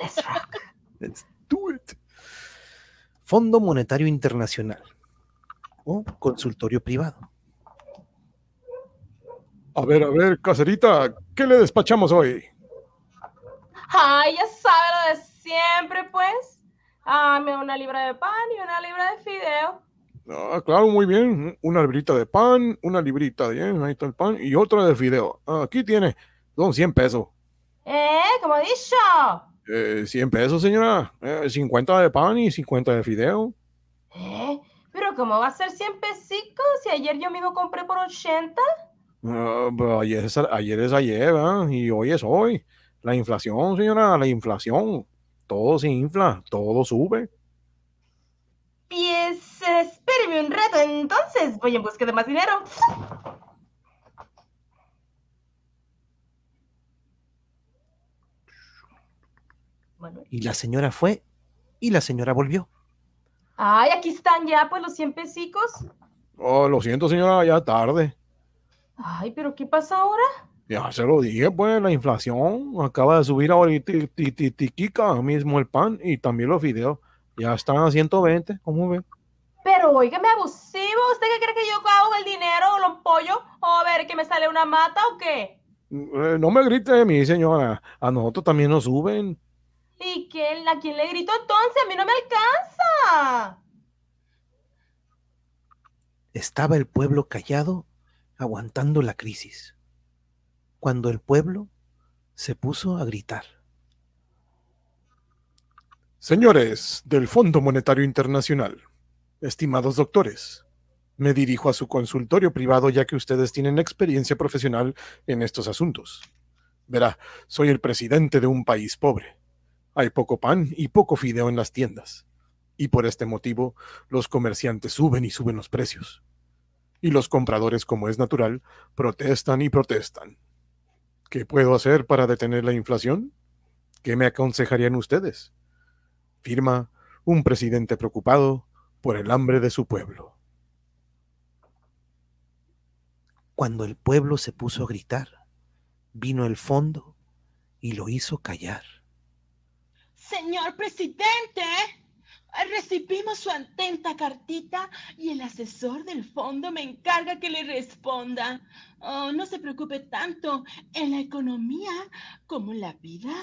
Let's rock. Let's do it. Fondo Monetario Internacional o consultorio privado. A ver, a ver, caserita, ¿qué le despachamos hoy? Ay, ya sabe lo de siempre, pues. Dame una libra de pan y una libra de fideo. Ah, claro, muy bien. Una librita de pan, una librita, bien, ahí está el pan, y otra de fideo. Ah, aquí tiene, son 100 pesos. ¿Eh? Como he dicho. Eh, 100 pesos, señora. Eh, 50 de pan y 50 de fideo. ¿Eh? Pero ¿cómo va a ser 100 pesicos si ayer yo mismo compré por 80? Ah, ayer, es, ayer es ayer, ¿verdad? Y hoy es hoy. La inflación, señora, la inflación. Todo se infla, todo sube. Pues espéreme un rato, entonces voy en busca de más dinero. Manuel. Y la señora fue y la señora volvió. Ay, aquí están ya, pues los 100 pesicos. Oh, lo siento, señora, ya tarde. Ay, pero ¿qué pasa ahora? Ya se lo dije, pues la inflación acaba de subir ahorita mismo el pan y también los videos. Ya están a 120, ¿cómo ven? Pero oígame abusivo, ¿usted qué cree que yo hago el dinero o los pollos? ¿O a ver que me sale una mata o qué? Eh, no me grite mi señora, a nosotros también nos suben. ¿Y quién, a quién le grito entonces? A mí no me alcanza. Estaba el pueblo callado, aguantando la crisis, cuando el pueblo se puso a gritar. Señores del Fondo Monetario Internacional, estimados doctores, me dirijo a su consultorio privado ya que ustedes tienen experiencia profesional en estos asuntos. Verá, soy el presidente de un país pobre. Hay poco pan y poco fideo en las tiendas y por este motivo los comerciantes suben y suben los precios. Y los compradores, como es natural, protestan y protestan. ¿Qué puedo hacer para detener la inflación? ¿Qué me aconsejarían ustedes? Firma un presidente preocupado por el hambre de su pueblo. Cuando el pueblo se puso a gritar, vino el fondo y lo hizo callar. Señor presidente, Recibimos su atenta cartita y el asesor del fondo me encarga que le responda. Oh, no se preocupe tanto. En la economía como en la vida,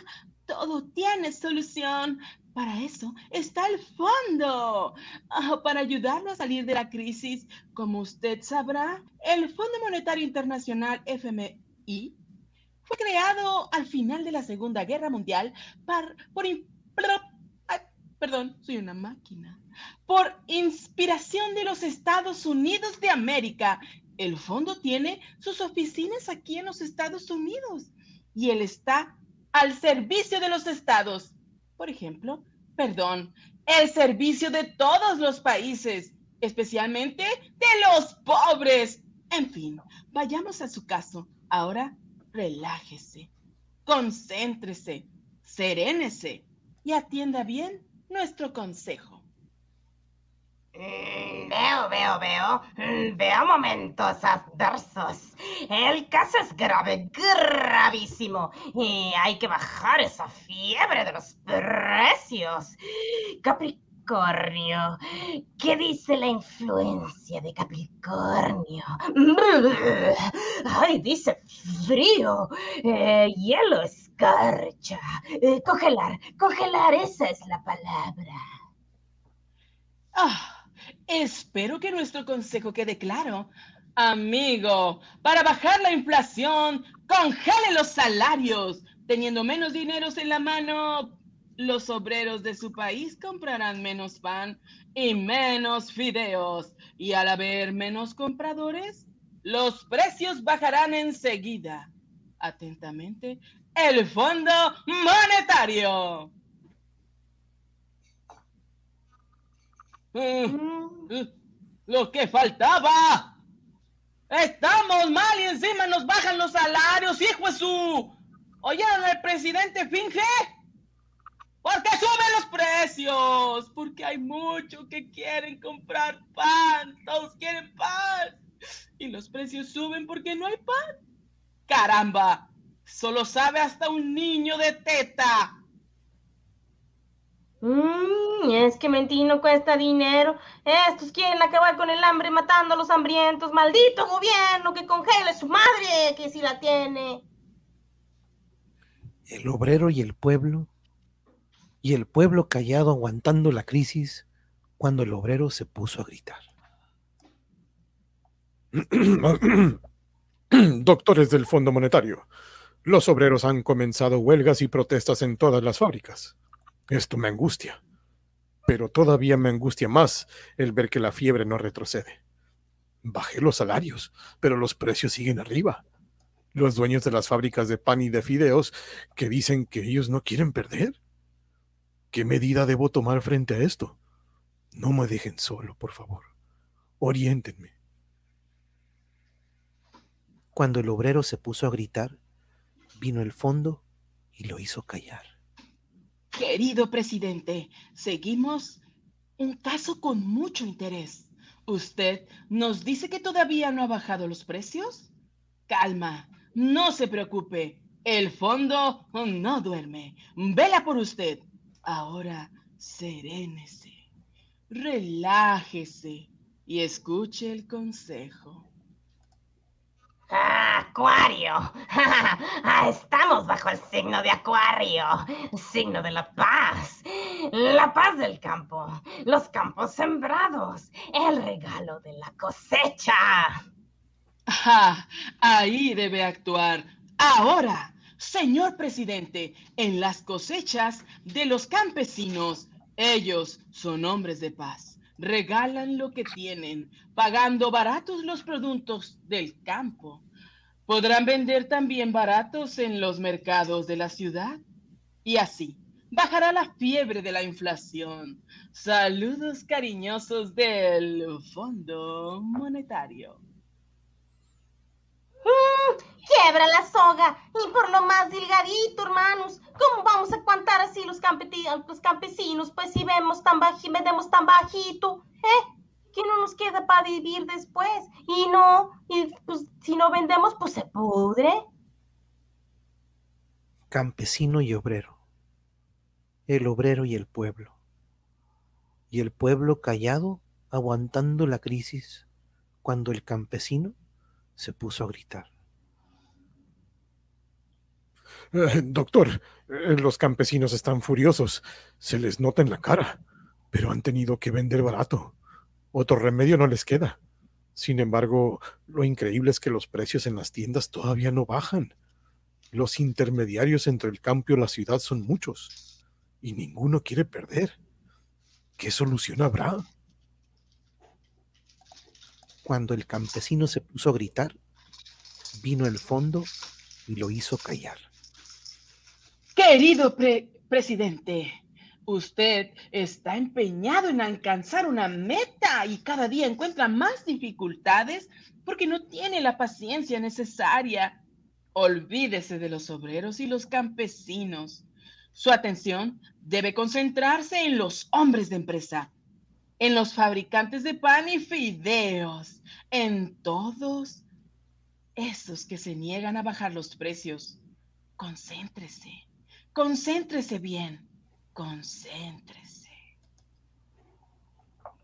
todo tiene solución. Para eso está el fondo, oh, para ayudarlo a salir de la crisis. Como usted sabrá, el Fondo Monetario Internacional FMI fue creado al final de la Segunda Guerra Mundial por, por perdón, soy una máquina, por inspiración de los Estados Unidos de América. El fondo tiene sus oficinas aquí en los Estados Unidos y él está al servicio de los estados. Por ejemplo, perdón, el servicio de todos los países, especialmente de los pobres. En fin, vayamos a su caso. Ahora, relájese, concéntrese, serénese y atienda bien nuestro consejo. Mm, veo, veo, veo. Mm, veo momentos adversos. El caso es grave, gravísimo. Y hay que bajar esa fiebre de los precios. Capricornio. ¿Qué dice la influencia de Capricornio? Ay, dice frío. Eh, hielo, escarcha. Eh, congelar, congelar, esa es la palabra. Ah. Espero que nuestro consejo quede claro. Amigo, para bajar la inflación, congele los salarios. Teniendo menos dinero en la mano, los obreros de su país comprarán menos pan y menos fideos. Y al haber menos compradores, los precios bajarán enseguida. Atentamente, el Fondo Monetario. Lo que faltaba. Estamos mal y encima nos bajan los salarios, hijo su. ¿Oyeron el presidente finge? Porque suben los precios. Porque hay muchos que quieren comprar pan. Todos quieren pan. Y los precios suben porque no hay pan. Caramba. Solo sabe hasta un niño de teta. Mmm, es que mentir no cuesta dinero. Estos quieren acabar con el hambre matando a los hambrientos. Maldito gobierno que congele su madre, que si la tiene. El obrero y el pueblo, y el pueblo callado aguantando la crisis cuando el obrero se puso a gritar. Doctores del Fondo Monetario, los obreros han comenzado huelgas y protestas en todas las fábricas. Esto me angustia, pero todavía me angustia más el ver que la fiebre no retrocede. Bajé los salarios, pero los precios siguen arriba. Los dueños de las fábricas de pan y de fideos que dicen que ellos no quieren perder. ¿Qué medida debo tomar frente a esto? No me dejen solo, por favor. Oriéntenme. Cuando el obrero se puso a gritar, vino el fondo y lo hizo callar. Querido presidente, seguimos un caso con mucho interés. ¿Usted nos dice que todavía no ha bajado los precios? Calma, No se preocupe, el fondo no duerme. Vela por usted. Ahora serénese, relájese y escuche el consejo. Acuario. Estamos bajo el signo de Acuario, signo de la paz, la paz del campo, los campos sembrados, el regalo de la cosecha. ahí debe actuar. Ahora, señor presidente, en las cosechas de los campesinos, ellos son hombres de paz regalan lo que tienen, pagando baratos los productos del campo. Podrán vender también baratos en los mercados de la ciudad. Y así, bajará la fiebre de la inflación. Saludos cariñosos del Fondo Monetario. Mm, quiebra la soga y por lo más delgadito, hermanos. ¿Cómo vamos a aguantar así los, campesinos? Pues si vemos tan vendemos tan bajito, ¿eh? ¿Qué no nos queda para vivir después? Y no, y pues si no vendemos, pues se pudre. Campesino y obrero. El obrero y el pueblo. Y el pueblo callado, aguantando la crisis, cuando el campesino se puso a gritar. Eh, doctor, eh, los campesinos están furiosos. Se les nota en la cara, pero han tenido que vender barato. Otro remedio no les queda. Sin embargo, lo increíble es que los precios en las tiendas todavía no bajan. Los intermediarios entre el campo y la ciudad son muchos, y ninguno quiere perder. ¿Qué solución habrá? Cuando el campesino se puso a gritar, vino el fondo y lo hizo callar. Querido presidente, Usted está empeñado en alcanzar una meta y cada día encuentra más dificultades porque no tiene la paciencia necesaria. Olvídese de los obreros y los campesinos. Su atención debe concentrarse en los hombres de empresa, en los fabricantes de pan y fideos, en todos esos que se niegan a bajar los precios. Concéntrese, concéntrese bien Concéntrese.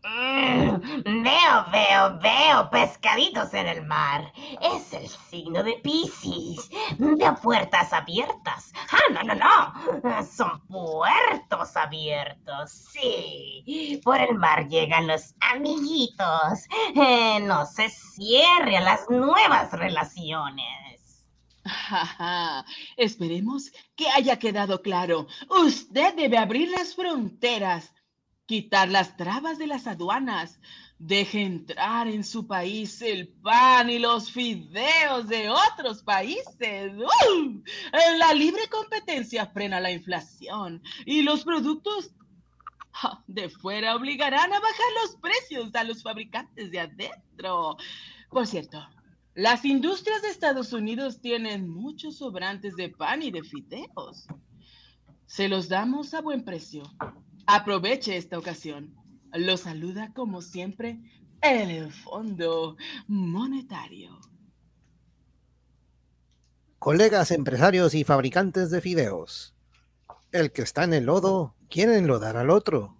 Mm, veo, veo, veo pescaditos en el mar. Es el signo de Pisces. De puertas abiertas. Ah, no, no, no. Son puertos abiertos. Sí. Por el mar llegan los amiguitos. Eh, no se cierre a las nuevas relaciones. Esperemos que haya quedado claro. Usted debe abrir las fronteras, quitar las trabas de las aduanas. Deje entrar en su país el pan y los fideos de otros países. ¡Uh! La libre competencia frena la inflación y los productos de fuera obligarán a bajar los precios a los fabricantes de adentro. Por cierto, las industrias de Estados Unidos tienen muchos sobrantes de pan y de fideos. Se los damos a buen precio. Aproveche esta ocasión. Lo saluda como siempre el Fondo Monetario. Colegas empresarios y fabricantes de fideos. El que está en el lodo, quiere enlodar al otro.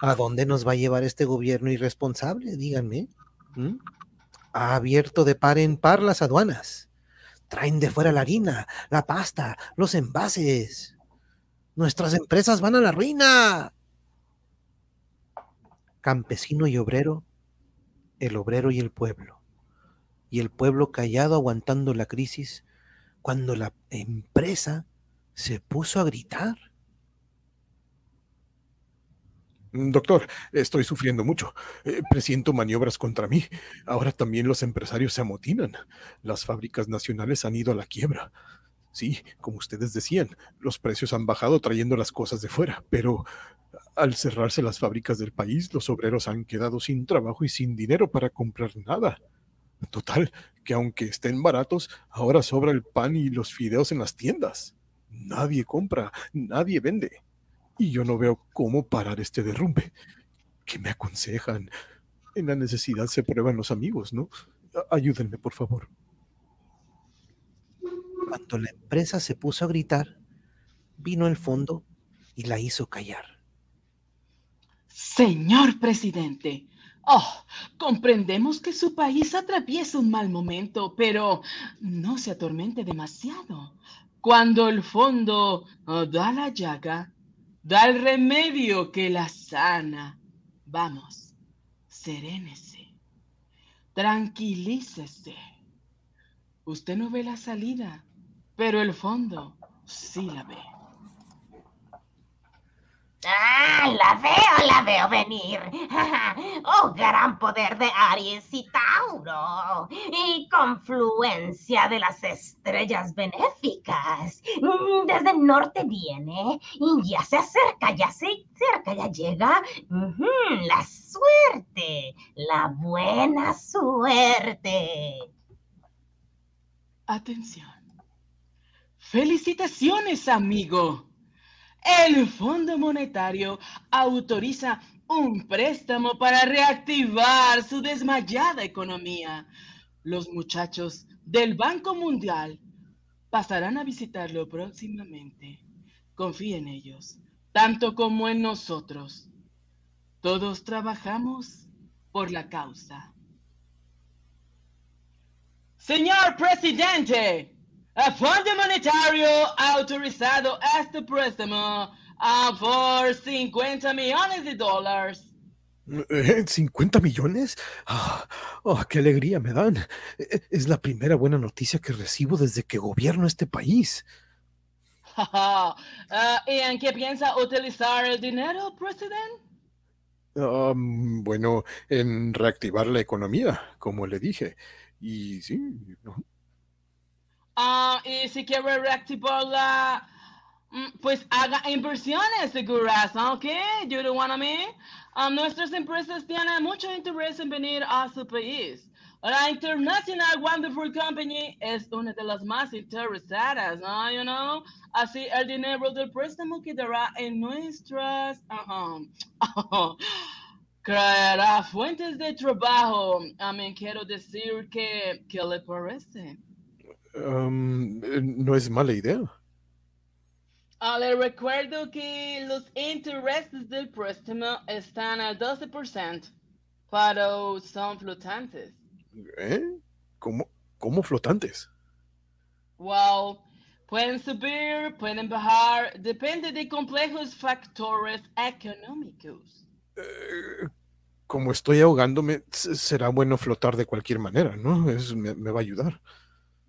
¿A dónde nos va a llevar este gobierno irresponsable? Díganme. Ha abierto de par en par las aduanas. Traen de fuera la harina, la pasta, los envases. Nuestras empresas van a la ruina. Campesino y obrero, el obrero y el pueblo. Y el pueblo callado aguantando la crisis cuando la empresa se puso a gritar. Doctor, estoy sufriendo mucho. Eh, presiento maniobras contra mí. Ahora también los empresarios se amotinan. Las fábricas nacionales han ido a la quiebra. Sí, como ustedes decían, los precios han bajado trayendo las cosas de fuera, pero al cerrarse las fábricas del país, los obreros han quedado sin trabajo y sin dinero para comprar nada. Total, que aunque estén baratos, ahora sobra el pan y los fideos en las tiendas. Nadie compra, nadie vende y yo no veo cómo parar este derrumbe. ¿Qué me aconsejan? En la necesidad se prueban los amigos, ¿no? Ayúdenme, por favor. Cuando la empresa se puso a gritar, vino el fondo y la hizo callar. Señor presidente, oh, comprendemos que su país atraviesa un mal momento, pero no se atormente demasiado. Cuando el fondo oh, da la llaga, da el remedio que la sana. Vamos, serénese, tranquilícese. Usted no ve la salida, pero el fondo sí la ve. Ah, la veo, la veo venir. Oh, gran poder de Aries y Tauro. Y confluencia de las estrellas benéficas. Mm, desde el norte viene y ya se acerca, ya se acerca, ya llega. la suerte, la buena suerte. Atención. Felicitaciones, amigo. El Fondo Monetario autoriza un préstamo para reactivar su desmayada economía. Los muchachos del Banco Mundial pasarán a visitarlo próximamente. Confía en ellos, tanto como en nosotros. Todos trabajamos por la causa. Señor presidente, Fondo Monetario ha autorizado este préstamo por 50 millones de dólares. ¿50 millones? Oh, ¡Qué alegría me dan! Es la primera buena noticia que recibo desde que gobierno este país. uh, ¿Y en qué piensa utilizar el dinero, presidente? bueno, en reactivar la economía, como le dije. Y sí, Ah, y si quiere reactivarla, mm, pues haga inversiones seguras, ¿ok? You what I mean? Um, nuestras empresas tienen mucho interés en venir a su país. La International Wonderful Company es una de las más interesadas, ¿no? You know? Así el dinero del préstamo quedará en nuestras... Uh creará fuentes de trabajo. I mean, quiero decir que, ¿qué le parece? No es mala idea. Ah, le recuerdo que los intereses del préstamo están al 12%, pero son flotantes. ¿Eh? ¿Cómo, ¿Cómo flotantes? Well, pueden subir, pueden bajar, depende de complejos factores económicos. Eh, como estoy ahogándome, será bueno flotar de cualquier manera, ¿no? Eso me va a ayudar.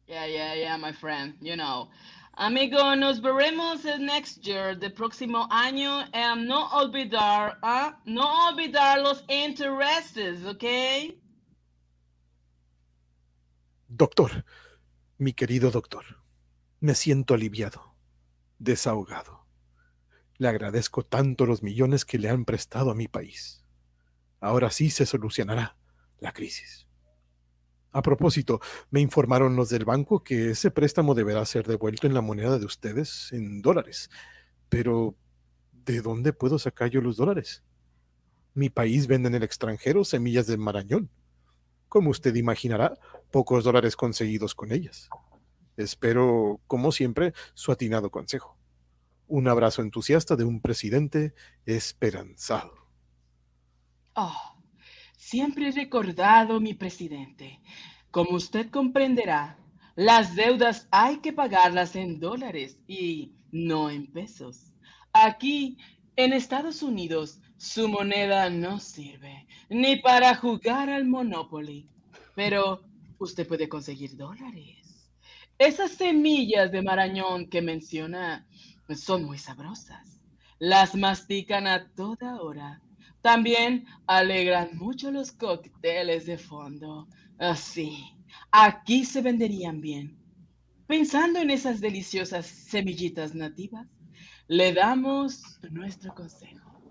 Yeah, yeah, yeah, my friend. You know. Amigo, nos veremos el next year, de próximo año. Um, no olvidar, ¿ah? no olvidar los intereses, ¿ok? Doctor, mi querido doctor, me siento aliviado, desahogado. Le agradezco tanto los millones que le han prestado a mi país. Ahora sí se solucionará la crisis. A propósito, me informaron los del banco que ese préstamo deberá ser devuelto en la moneda de ustedes, en dólares. Pero, ¿de dónde puedo sacar yo los dólares? Mi país vende en el extranjero semillas de marañón. Como usted imaginará, pocos dólares conseguidos con ellas. Espero, como siempre, su atinado consejo. Un abrazo entusiasta de un presidente esperanzado. Oh, Siempre recordado, mi presidente, como usted comprenderá, las deudas hay que pagarlas en dólares y no en pesos. Aquí, en Estados Unidos, su moneda no sirve ni para jugar al Monopoly, pero usted puede conseguir dólares. Esas semillas de marañón que menciona son muy sabrosas. Las mastican a toda hora también alegran mucho los cócteles de fondo. Así, aquí se venderían bien. Pensando en esas deliciosas semillitas nativas, le damos nuestro consejo.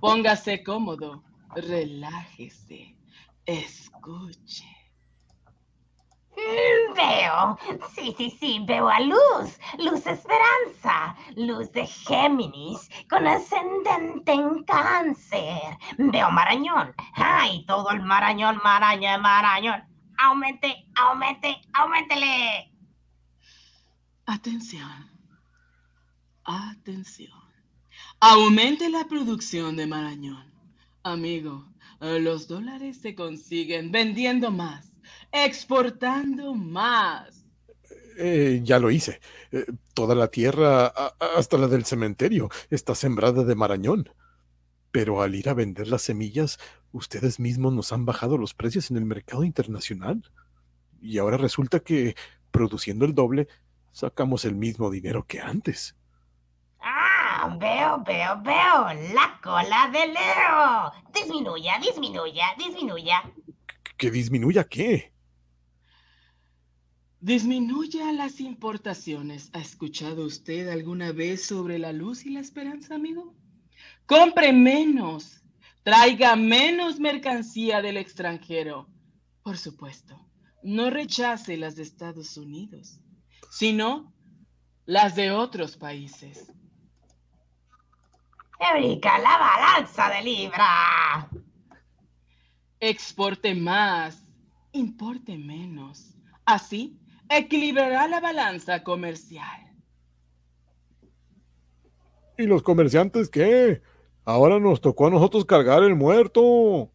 Póngase cómodo, relájese, escuche. Veo, sí, sí, sí, veo a Luz, Luz Esperanza, Luz de Géminis, con ascendente en cáncer. Veo Marañón, ay, todo el Marañón, Marañón, Marañón. Aumente, aumente, aumentele. Atención. Atención. Aumente la producción de Marañón. Amigo, los dólares se consiguen vendiendo más, exportando más. Eh, ya lo hice. Eh, toda la tierra, hasta la del cementerio, está sembrada de marañón. Pero al ir a vender las semillas, ustedes mismos nos han bajado los precios en el mercado internacional. Y ahora resulta que, produciendo el doble, sacamos el mismo dinero que antes. Ah, veo, veo, veo. La cola de Leo. Disminuya, disminuya, disminuya. ¿Que disminuya qué? Disminuya las importaciones. ¿Ha escuchado usted alguna vez sobre la luz y la esperanza, amigo? Compre menos. Traiga menos mercancía del extranjero. Por supuesto, no rechace las de Estados Unidos sino las de otros países. Eureka, la balanza de libra. Exporte más, importe menos. Así equilibrará la balanza comercial. ¿Y los comerciantes qué? Ahora nos tocó a nosotros cargar el muerto.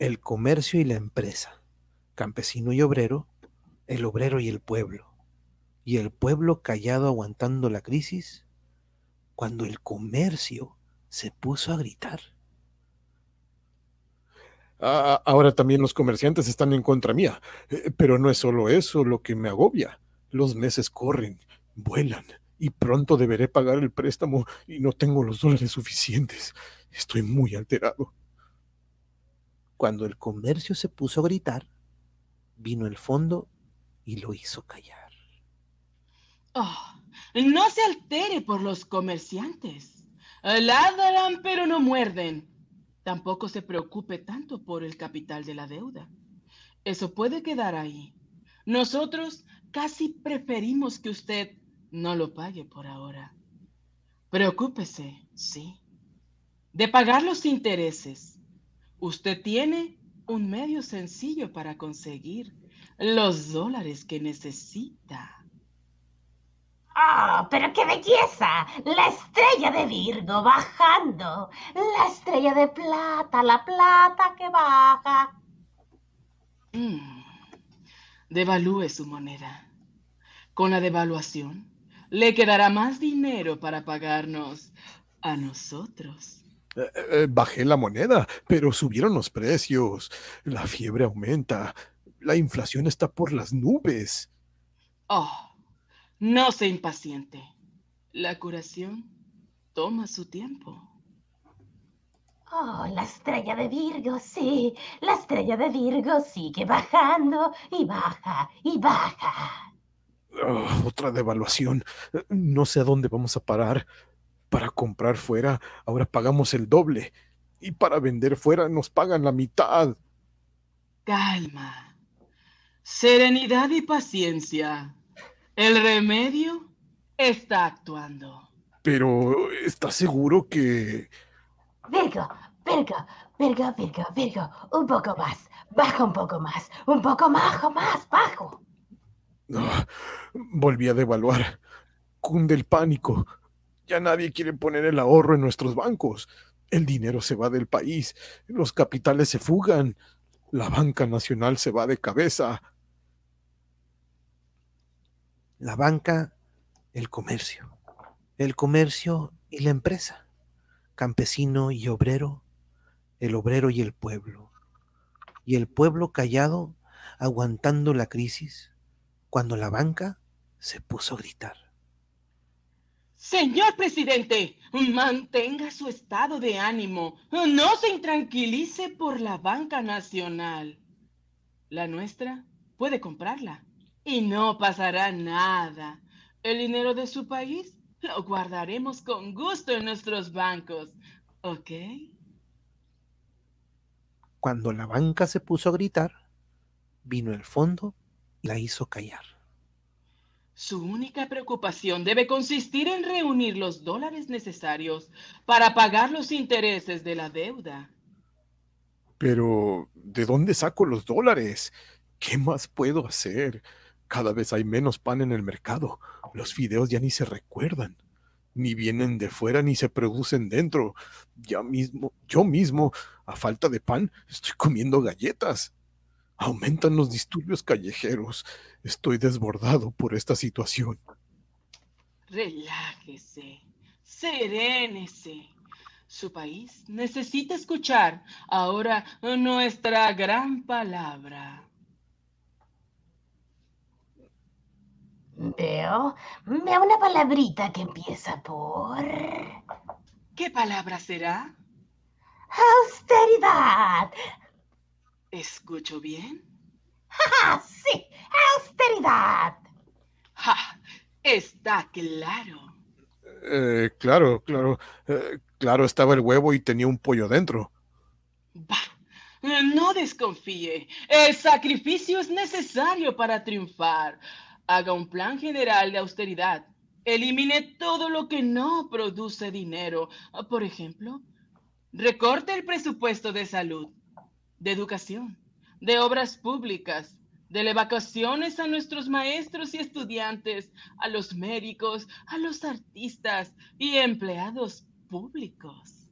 El comercio y la empresa, campesino y obrero, el obrero y el pueblo, y el pueblo callado aguantando la crisis, cuando el comercio se puso a gritar. Ahora también los comerciantes están en contra mía, eh, pero no es solo eso lo que me agobia. Los meses corren, vuelan, y pronto deberé pagar el préstamo y no tengo los dólares suficientes. Estoy muy alterado. Cuando el comercio se puso a gritar, vino el fondo y lo hizo callar. Oh, no se altere por los comerciantes. Ladran pero no muerden. Tampoco se preocupe tanto por el capital de la deuda. Eso puede quedar ahí. Nosotros casi preferimos que usted no lo pague por ahora. Preocúpese, sí, de pagar los intereses. Usted tiene un medio sencillo para conseguir los dólares que necesita. ¡Oh, pero qué belleza! La estrella de Virgo bajando. La estrella de plata, la plata que baja. Mm. Devalúe su moneda. Con la devaluación, le quedará más dinero para pagarnos a nosotros. Eh, eh, bajé la moneda, pero subieron los precios. La fiebre aumenta. La inflación está por las nubes. Oh, no se impaciente. La curación toma su tiempo. Oh, la estrella de Virgo, sí. La estrella de Virgo sigue bajando y baja y baja. Oh, otra devaluación. No sé a dónde vamos a parar. Para comprar fuera, ahora pagamos el doble. Y para vender fuera nos pagan la mitad. Calma. Serenidad y paciencia. El remedio está actuando. Pero, ¿estás seguro que... Virgo, Virgo, Virgo, Virgo, Virgo, un poco más, baja un poco más, un poco más, más, bajo. Ah, volví a devaluar. Cunde el pánico. Ya nadie quiere poner el ahorro en nuestros bancos. El dinero se va del país, los capitales se fugan, la banca nacional se va de cabeza la banca, el comercio, el comercio y la empresa, campesino y obrero, el obrero y el pueblo, y el pueblo callado aguantando la crisis cuando la banca se puso a gritar. Señor presidente, mantenga su estado de ánimo. No se intranquilice por la banca nacional. La nuestra puede comprarla y no pasará nada. El dinero de su país lo guardaremos con gusto en nuestros bancos. ¿Ok? Cuando la banca se puso a gritar, vino el fondo y la hizo callar. Su única preocupación debe consistir en reunir los dólares necesarios para pagar los intereses de la deuda. Pero, ¿de dónde saco los dólares? ¿Qué más puedo hacer? Cada vez hay menos pan en el mercado. Los fideos ya ni se recuerdan. Ni vienen de fuera ni se producen dentro. Ya mismo, yo mismo, a falta de pan, estoy comiendo galletas. Aumentan los disturbios callejeros. Estoy desbordado por esta situación. Relájese, serénese. Su país necesita escuchar ahora nuestra gran palabra. Veo, veo una palabrita que empieza por... ¿Qué palabra será? Austeridad. ¿Escucho bien? ¡Ja, sí! ¡Austeridad! ¡Ja! Está claro. Eh, claro, claro. Eh, claro, estaba el huevo y tenía un pollo dentro. Bah, no desconfíe. El sacrificio es necesario para triunfar. Haga un plan general de austeridad. Elimine todo lo que no produce dinero. Por ejemplo, recorte el presupuesto de salud de educación, de obras públicas, de vacaciones a nuestros maestros y estudiantes, a los médicos, a los artistas y empleados públicos.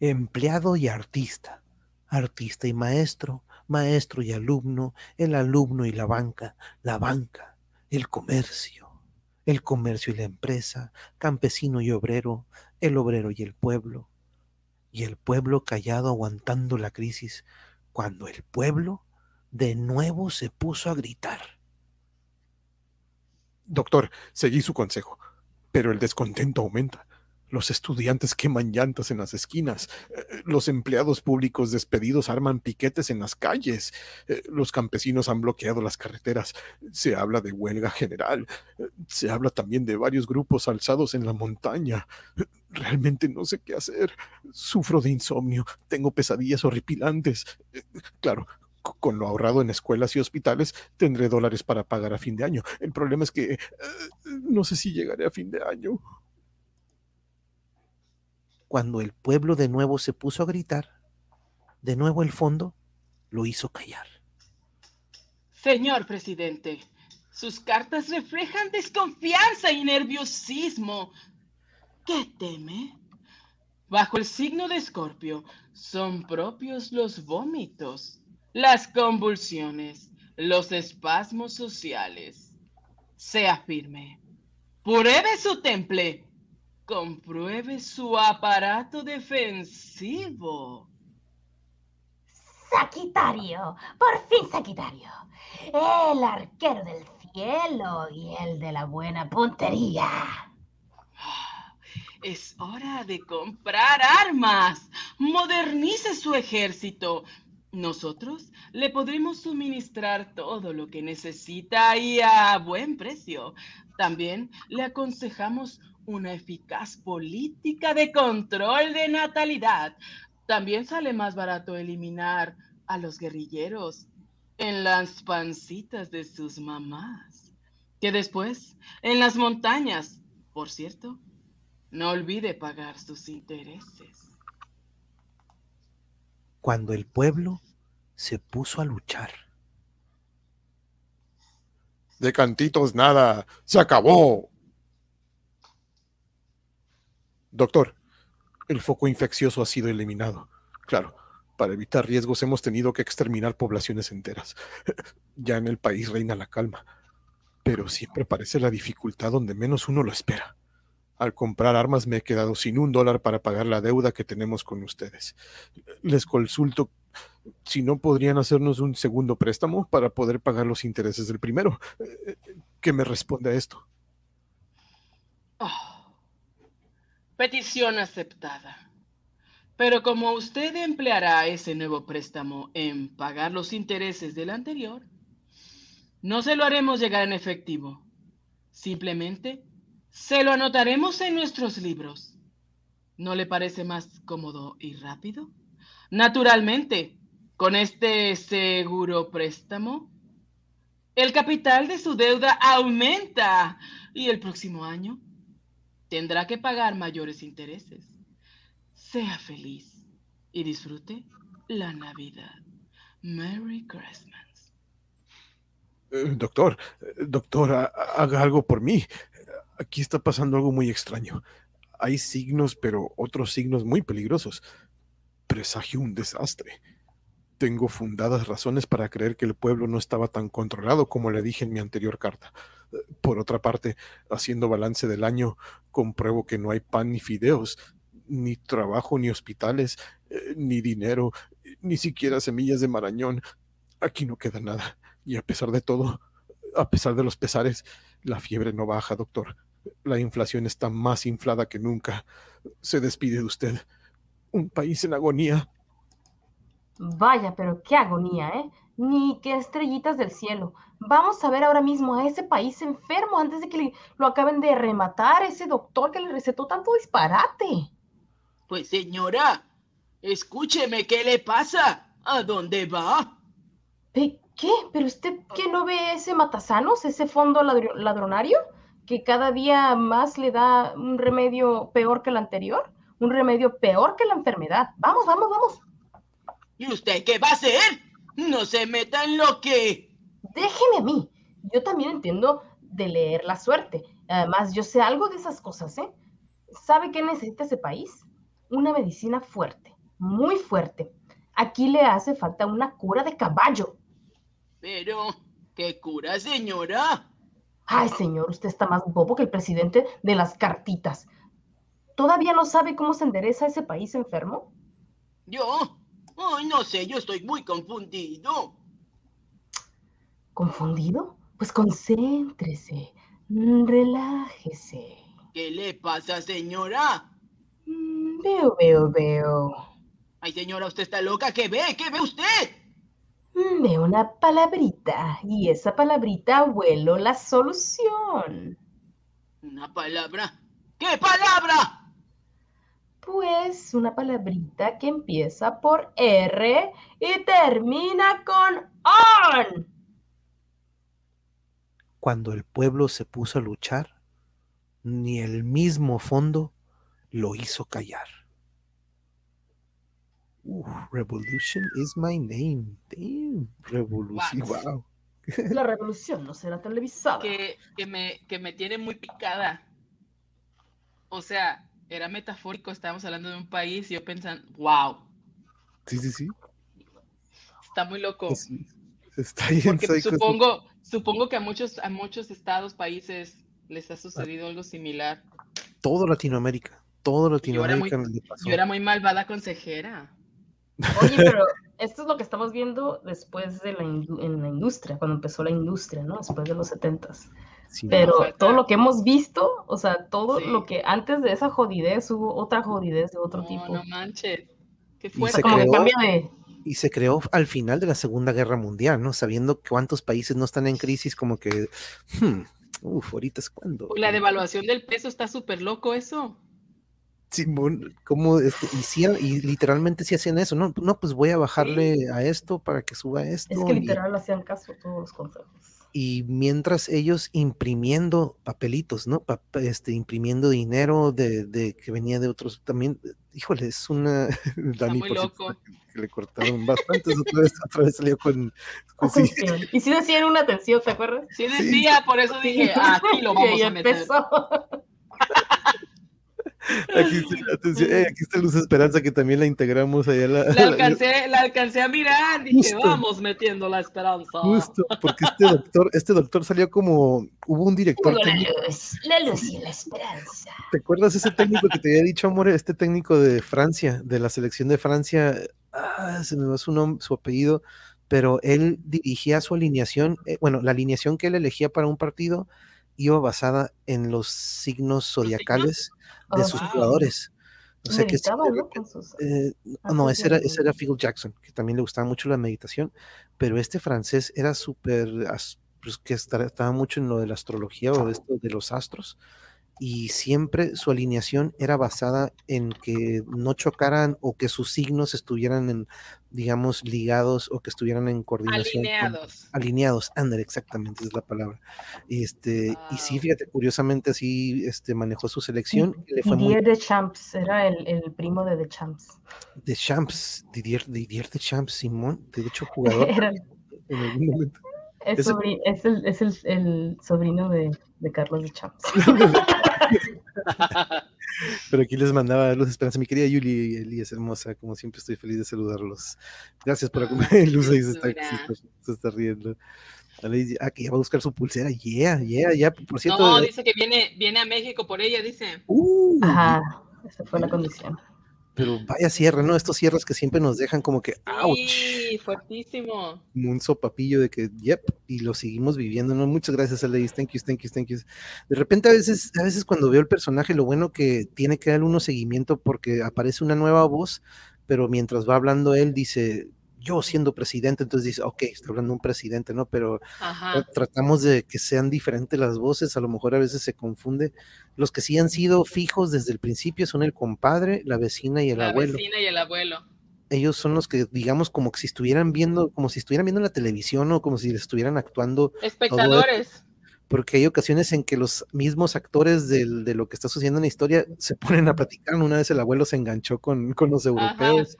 Empleado y artista, artista y maestro, maestro y alumno, el alumno y la banca, la banca, el comercio, el comercio y la empresa, campesino y obrero, el obrero y el pueblo, y el pueblo callado aguantando la crisis, cuando el pueblo de nuevo se puso a gritar. Doctor, seguí su consejo, pero el descontento aumenta. Los estudiantes queman llantas en las esquinas. Eh, los empleados públicos despedidos arman piquetes en las calles. Eh, los campesinos han bloqueado las carreteras. Se habla de huelga general. Eh, se habla también de varios grupos alzados en la montaña. Realmente no sé qué hacer. Sufro de insomnio. Tengo pesadillas horripilantes. Claro, con lo ahorrado en escuelas y hospitales, tendré dólares para pagar a fin de año. El problema es que no sé si llegaré a fin de año cuando el pueblo de nuevo se puso a gritar, de nuevo el fondo lo hizo callar. Señor presidente, sus cartas reflejan desconfianza y nerviosismo. ¿Qué teme? Bajo el signo de Escorpio son propios los vómitos, las convulsiones, los espasmos sociales. Sea firme. Pruebe su temple compruebe su aparato defensivo. Sagitario, por fin Sagitario. El arquero del cielo y el de la buena puntería. Es hora de comprar armas. Modernice su ejército. Nosotros le podremos suministrar todo lo que necesita y a buen precio. También le aconsejamos una eficaz política de control de natalidad. También sale más barato eliminar a los guerrilleros en las pancitas de sus mamás, que después en las montañas. Por cierto, no olvide pagar sus intereses. Cuando el pueblo se puso a luchar. De cantitos nada, se acabó. Doctor, el foco infeccioso ha sido eliminado. Claro, para evitar riesgos hemos tenido que exterminar poblaciones enteras. Ya en el país reina la calma, pero siempre aparece la dificultad donde menos uno lo espera. Al comprar armas me he quedado sin un dólar para pagar la deuda que tenemos con ustedes. Les consulto si no podrían hacernos un segundo préstamo para poder pagar los intereses del primero. ¿Qué me responde a esto? Oh. Petición aceptada. Pero como usted empleará ese nuevo préstamo en pagar los intereses del anterior, no se lo haremos llegar en efectivo. Simplemente se lo anotaremos en nuestros libros. ¿No le parece más cómodo y rápido? Naturalmente, con este seguro préstamo, el capital de su deuda aumenta y el próximo año tendrá que pagar mayores intereses. Sea feliz y disfrute la Navidad. Merry Christmas. Eh, doctor, eh, doctor, haga algo por mí. Aquí está pasando algo muy extraño. Hay signos, pero otros signos muy peligrosos. Presagio un desastre. Tengo fundadas razones para creer que el pueblo no estaba tan controlado como le dije en mi anterior carta. Por otra parte, haciendo balance del año, compruebo que no hay pan ni fideos, ni trabajo, ni hospitales, eh, ni dinero, ni siquiera semillas de marañón. Aquí no queda nada. Y a pesar de todo, a pesar de los pesares, la fiebre no baja, doctor. La inflación está más inflada que nunca. Se despide de usted. Un país en agonía. Vaya, pero qué agonía, ¿eh? Ni qué estrellitas del cielo. Vamos a ver ahora mismo a ese país enfermo antes de que lo acaben de rematar ese doctor que le recetó tanto disparate. Pues señora, escúcheme, ¿qué le pasa? ¿A dónde va? ¿Qué? ¿Pero usted qué no ve ese matasanos, ese fondo ladronario? Que cada día más le da un remedio peor que el anterior, un remedio peor que la enfermedad. Vamos, vamos, vamos. ¿Y usted qué va a hacer? No se meta en lo que... Déjeme a mí. Yo también entiendo de leer la suerte. Además, yo sé algo de esas cosas, ¿eh? ¿Sabe qué necesita ese país? Una medicina fuerte, muy fuerte. Aquí le hace falta una cura de caballo. Pero, ¿qué cura, señora? Ay, señor, usted está más bobo que el presidente de las cartitas. ¿Todavía no sabe cómo se endereza ese país enfermo? ¿Yo? Ay, no sé, yo estoy muy confundido. ¿Confundido? Pues concéntrese, relájese. ¿Qué le pasa, señora? Mm, veo, veo, veo. Ay, señora, usted está loca. ¿Qué ve? ¿Qué ve usted? Veo una palabrita y esa palabrita huelo la solución. ¿Una palabra? ¿Qué palabra? Pues una palabrita que empieza por R y termina con ON. Cuando el pueblo se puso a luchar, ni el mismo fondo lo hizo callar. revolution is my name. Damn, revolución. Wow. La revolución no será televisada. Que, me, que me tiene muy picada. O sea, era metafórico, estábamos hablando de un país y yo pensando, wow. Sí, sí, sí. Está muy loco. Está bien. Porque supongo, supongo que a muchos, a muchos estados, países les ha sucedido algo similar. Todo Latinoamérica, todo Latinoamérica. yo era muy malvada consejera. Oye, pero esto es lo que estamos viendo después de la, en la industria, cuando empezó la industria, ¿no? Después de los setentas. Pero todo lo que hemos visto, o sea, todo lo que antes de esa jodidez hubo otra jodidez de otro tipo. No manches. Qué fuerte. Como que cambia de... Y se creó al final de la Segunda Guerra Mundial, ¿no? Sabiendo cuántos países no están en crisis, como que, hmm, uf, ahorita es cuando. La devaluación del peso está súper loco eso. Simón, ¿cómo? Este, y, literalmente sí hacían eso, ¿no? No, pues voy a bajarle a esto para que suba esto. Es que literal hacían caso todos los consejos. Y mientras ellos imprimiendo papelitos, ¿no? este, imprimiendo dinero de, que venía de otros, también, híjole, es una... Dani, muy loco. Que le cortaron bastante, otra vez, otra vez salió con... Y sí decían una atención, ¿te acuerdas? Sí decía, por eso dije, aquí lo vamos a meter. Aquí, atención, eh, aquí está Luz Esperanza que también la integramos allá. La, la, alcancé, la alcancé a mirar, dije, vamos metiendo la esperanza. Justo, porque este doctor, este doctor salió como, hubo un director. la luz, la luz y la esperanza. ¿Te acuerdas ese técnico que te había dicho, amor? Este técnico de Francia, de la selección de Francia, ah, se me va su nombre, su apellido, pero él dirigía su alineación, eh, bueno, la alineación que él elegía para un partido iba basada en los signos zodiacales de sus jugadores. O sea que eh, no, ese era, ese era Phil Jackson, que también le gustaba mucho la meditación, pero este francés era súper, pues, que estaba mucho en lo de la astrología o de esto de los astros, y siempre su alineación era basada en que no chocaran o que sus signos estuvieran en, digamos, ligados o que estuvieran en coordinación. Alineados. alineados, Ander, exactamente, es la palabra. Este, Y sí, fíjate, curiosamente así este, manejó su selección. Y, le fue Didier de Champs, era el, el, primo de De Champs. De Champs, Didier, Didier de Champs, Simón, de hecho jugador en algún momento. Es, es el, es el, el sobrino de, de Carlos de Champs. Pero aquí les mandaba luz esperanza. Mi querida Yuli, Elías hermosa, como siempre estoy feliz de saludarlos. Gracias por acompañarme. Luz ahí se está, se está- se está riendo. Ah, que ya va a buscar su pulsera. Yeah, yeah, ya. Por cierto. No, dice que viene, viene a México por ella, dice. uh, Ajá, esa fue la condición. Pero vaya cierre, ¿no? Estos cierres que siempre nos dejan como que, ouch. Sí, fuertísimo. como un sopapillo de que, yep, y lo seguimos viviendo, ¿no? Muchas gracias, Alex, thank you, thank you, thank you. De repente a veces, a veces cuando veo el personaje, lo bueno que tiene que dar uno seguimiento porque aparece una nueva voz, pero mientras va hablando él dice, yo siendo presidente, entonces dice, ok, está hablando un presidente, ¿no? Pero Ajá. tratamos de que sean diferentes las voces, a lo mejor a veces se confunde. Los que sí han sido fijos desde el principio son el compadre, la vecina y el La abuelo vecina y el abuelo. ellos son los que, digamos, como que si estuvieran viendo, como si estuvieran viendo la televisión o como si estuvieran actuando, Espectadores. porque hay ocasiones en que los mismos actores del- de lo que está sucediendo en la historia se ponen a platicar. Una vez el abuelo se enganchó con, con los europeos.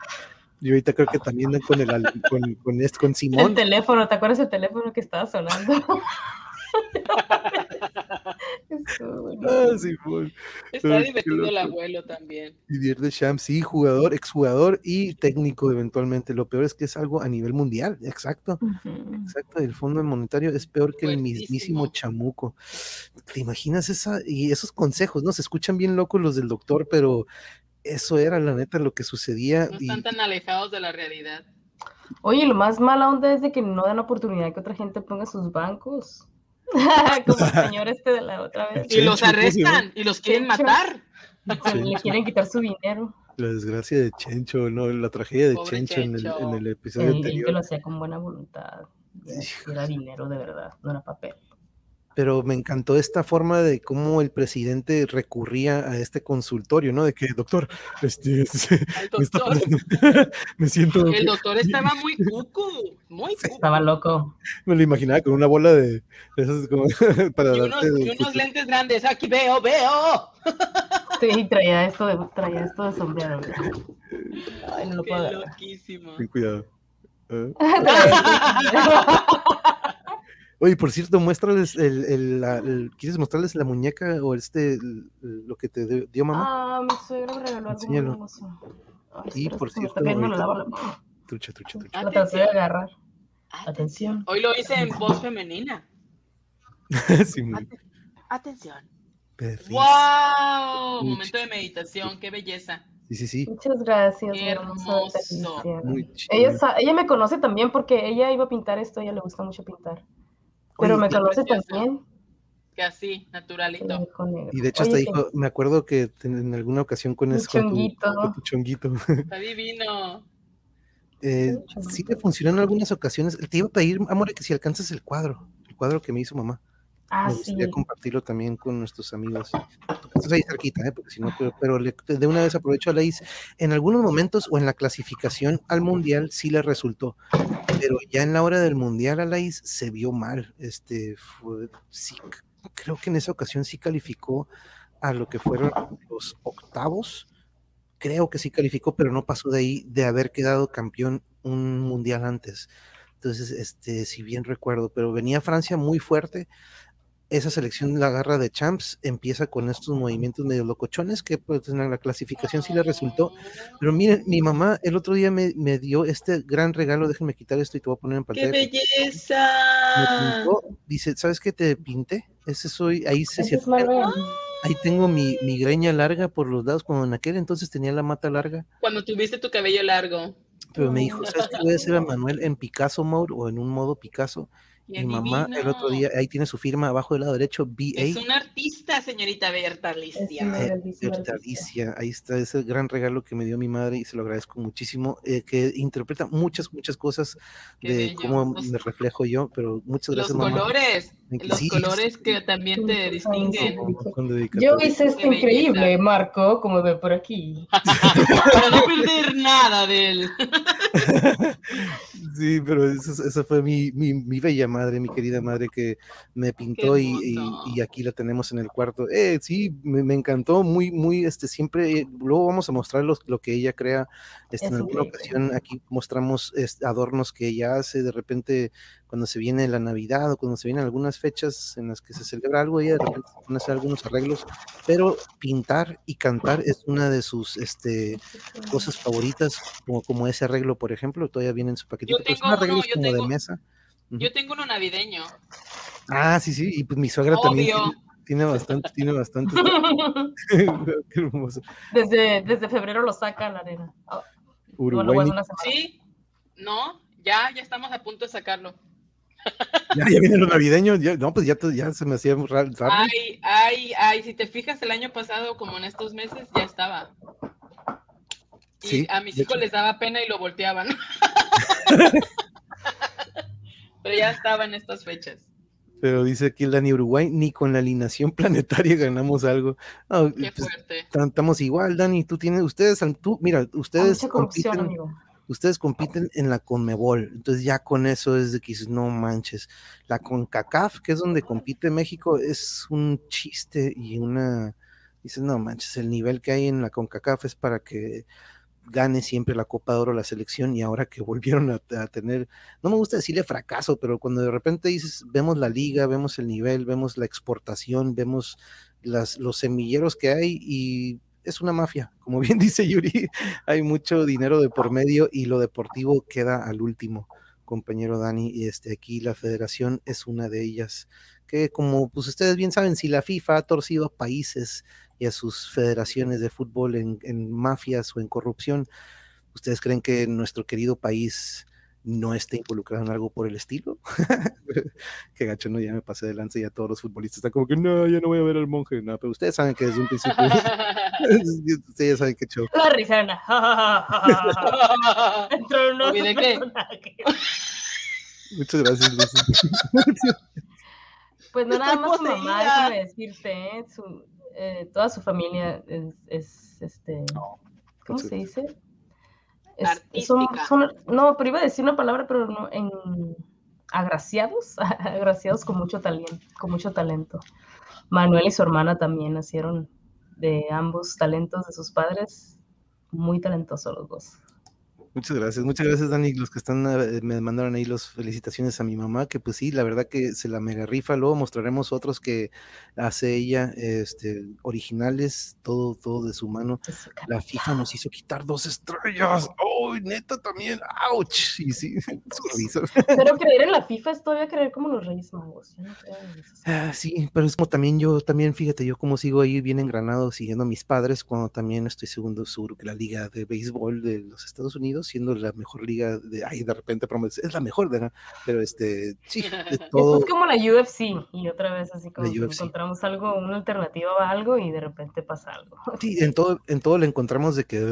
Y ahorita creo que también con el con, con, este- con El Simón. teléfono, ¿te acuerdas el teléfono que estaba sonando? Ah, Simón. Está divertido el abuelo también. Didier Deschamps, sí, jugador, exjugador y técnico eventualmente. Lo peor es que es algo a nivel mundial, exacto. Exacto, el Fondo Monetario es peor que el mismísimo chamuco. ¿Te imaginas esa y esos consejos, no? Se escuchan bien locos los del doctor, pero eso era la neta lo que sucedía. No y- están tan alejados de la realidad. Oye, lo más mala onda es de que no dan oportunidad que otra gente ponga sus bancos. Como el señor este de la otra vez. Y los Chencho, arrestan y los quieren Chencho. matar. Se Le quieren quitar su dinero. La desgracia de Chencho, ¿no? La tragedia de Chencho, En, el, Chencho. en el episodio El, el que anterior. lo hacía con buena voluntad. Era dinero de verdad, no era papel. Pero me encantó esta forma de cómo el presidente recurría a este consultorio, ¿no? De que, doctor, este, está doctor. me siento, El doctor estaba muy cucu. Muy cucu. Estaba loco. me lo imaginaba con una bola de, de esas como para Y unos, darte y unos lentes grandes. Aquí veo, veo. Sí, traía esto de, traía esto de sombrero. Ay, no lo Qué puedo agarrar. loquísimo. Ten cuidado. ¿eh? Traía esto de sombrero. Oye, por cierto, muéstrales el, el- la- el- ¿quieres mostrarles la muñeca o este el- el- lo que te dio, dio mamá? Ah, mi suegra me regaló algo muy Enséñalo. hermoso. Ay, Y por cierto, está cayendo la lava. Trucha, trucha, trucha. De agarrar. Atención. Atención. Hoy lo hice en voz femenina. Sí, muy Atención. perfecto. ¡Wow! Momento de meditación, qué belleza. Sí, sí, sí. Muchas gracias. Qué hermoso. Muy. Ella, ella me conoce también porque ella iba a pintar esto, a ella le gusta mucho pintar. Pero Oye, me conoce también. Que así, naturalito. Y de hecho hasta Oye, dijo, me acuerdo que en alguna ocasión con eso, con tu, chonguito. con tu chonguito, Está divino. eh, sí le funcionó en algunas ocasiones. Te iba a pedir, amor, que si alcanzas el cuadro, el cuadro que me hizo mamá. Ah, me sí. gustaría compartirlo también con nuestros amigos. Tu casa es ahí cerquita, ¿eh? porque si no, pero, pero le- de una vez aprovecho a Leis. En algunos momentos o en la clasificación al mundial sí le resultó, pero ya en la hora del mundial a Leis se vio mal. Este, fue- sí, creo que en esa ocasión sí calificó a lo que fueron los octavos. Creo que sí calificó, pero no pasó de ahí de haber quedado campeón un mundial antes. Entonces, este, si bien recuerdo, pero venía Francia muy fuerte esa selección, la garra de Champs, empieza con estos movimientos medio locochones que pues, en la clasificación sí le resultó. Pero miren, mi mamá el otro día me, me dio este gran regalo, déjenme quitar esto y te voy a poner en ¡Qué pantalla. Me belleza! pintó, dice, ¿sabes qué te pinté? Ese soy, ahí se Marvel. ahí tengo mi, mi greña larga por los lados, cuando en aquel entonces tenía la mata larga, Cuando tuviste tu cabello largo. pero me dijo, ¿sabes qué voy a hacer a Manuel en Picasso mode o en un modo Picasso? Mi mamá el otro día, ahí tiene su firma abajo del lado derecho, BA. Es una artista, señorita Berta Alicia. Eh, Berta. Alicia, ahí está ese gran regalo que me dio mi madre y se lo agradezco muchísimo, eh, que interpreta muchas, muchas cosas Qué de bello. cómo Los- me reflejo yo, pero muchas Los gracias, mamá. colores. Los Sí, colores que también te distinguen. Yo hice esto increíble, Marco, como ve por aquí. Para no perder nada de él. Sí, pero eso- esa fue mi, mi, mi bella madre, mi querida madre que me pintó y, y- aquí la tenemos en el cuarto. Eh, sí, me, me encantó, muy, muy, este, siempre, eh, luego vamos a mostrar los- lo que ella crea. Este, en alguna ocasión aquí mostramos este, adornos que ella hace, de repente cuando se viene la Navidad o cuando se vienen algunas fechas en las que se celebra algo, ella de repente se pone a hacer algunos arreglos, pero pintar y cantar es una de sus este, cosas favoritas, como, como ese arreglo, por ejemplo, todavía viene en su paquetito, Yo pero son tengo uno, arreglos yo como tengo- de mesa. Yo tengo uno navideño. Ah, sí, sí, y pues mi suegra también Obvio. tiene, tiene bastante, tiene bastante. Qué hermoso. desde, desde febrero lo saca a la arena. Oh, Uruguay, bueno. Sí, no, ya, ya estamos a punto de sacarlo. ya, ya viene lo navideño, ya, no, pues ya, ya se me hacía ra- raro. Ay, ay, ay, si te fijas el año pasado, como en estos meses, ya estaba. Y Sí, a mis hijos hecho. les daba pena y lo volteaban. Pero ya estaba en estas fechas. Pero dice aquí el Dani Uruguay, ni con la alineación planetaria ganamos algo. No, Qué pues, fuerte. estamos igual, Dani, tú tienes, ustedes, tú, mira, ustedes mucha corrupción, compiten, amigo. Ustedes compiten en la Conmebol, entonces ya con eso es de que no manches, la CONCACAF, que es donde compite México, es un chiste y una, dices, no manches, el nivel que hay en la CONCACAF es para que gane siempre la Copa de Oro la selección y ahora que volvieron a, a tener, no me gusta decirle fracaso, pero cuando de repente dices, vemos la liga, vemos el nivel, vemos la exportación, vemos las, los semilleros que hay y es una mafia, como bien dice Yuri, hay mucho dinero de por medio y lo deportivo queda al último, compañero Dani, y este aquí la federación es una de ellas, que como pues ustedes bien saben, si la FIFA ha torcido a países y a sus federaciones de fútbol en, en mafias o en corrupción, ¿ustedes creen que nuestro querido país no esté involucrado en algo por el estilo? Qué gacho, ¿no? Ya me pasé de lanza y ya todos los futbolistas están como que no, ya no voy a ver al monje, no, pero ustedes saben que desde un principio, ustedes ya saben que show. La risana. Entró un Olvidé que- personaje. Muchas gracias, Lucy. Pues no nada más su mamá, déjame decirte, ¿eh? Su, eh, toda su familia es, es, este, ¿cómo se dice? Es- son- son- no, pero iba a decir una palabra, pero no, en agraciados, agraciados con mucho talento, con mucho talento. Manuel y su hermana también nacieron de ambos talentos de sus padres, muy talentosos los dos. Muchas gracias, muchas gracias Dani, los que están, eh, me mandaron ahí las felicitaciones a mi mamá, que pues sí, la verdad que se la mega rifa, luego mostraremos otros que hace ella, este, originales, todo, todo de su mano. La. FIFA nos hizo quitar dos estrellas, ¡oh, neta también! ¡Auch! Y sí, risa. Pero creer en la FIFA es todavía creer como los Reyes Magos. Yo no creo en eso. Ah, sí, pero es como también yo, también fíjate, yo como sigo ahí bien engranado siguiendo a mis padres, cuando también estoy segundo sur que la liga de béisbol de los Estados Unidos, siendo la mejor liga de, ay, de repente es la mejor, ¿verdad? Pero este, sí, de Esto todo. es como la UFC y otra vez así como que encontramos algo, una alternativa a algo y de repente pasa algo. Sí, en todo, en todo le encontramos de que ay,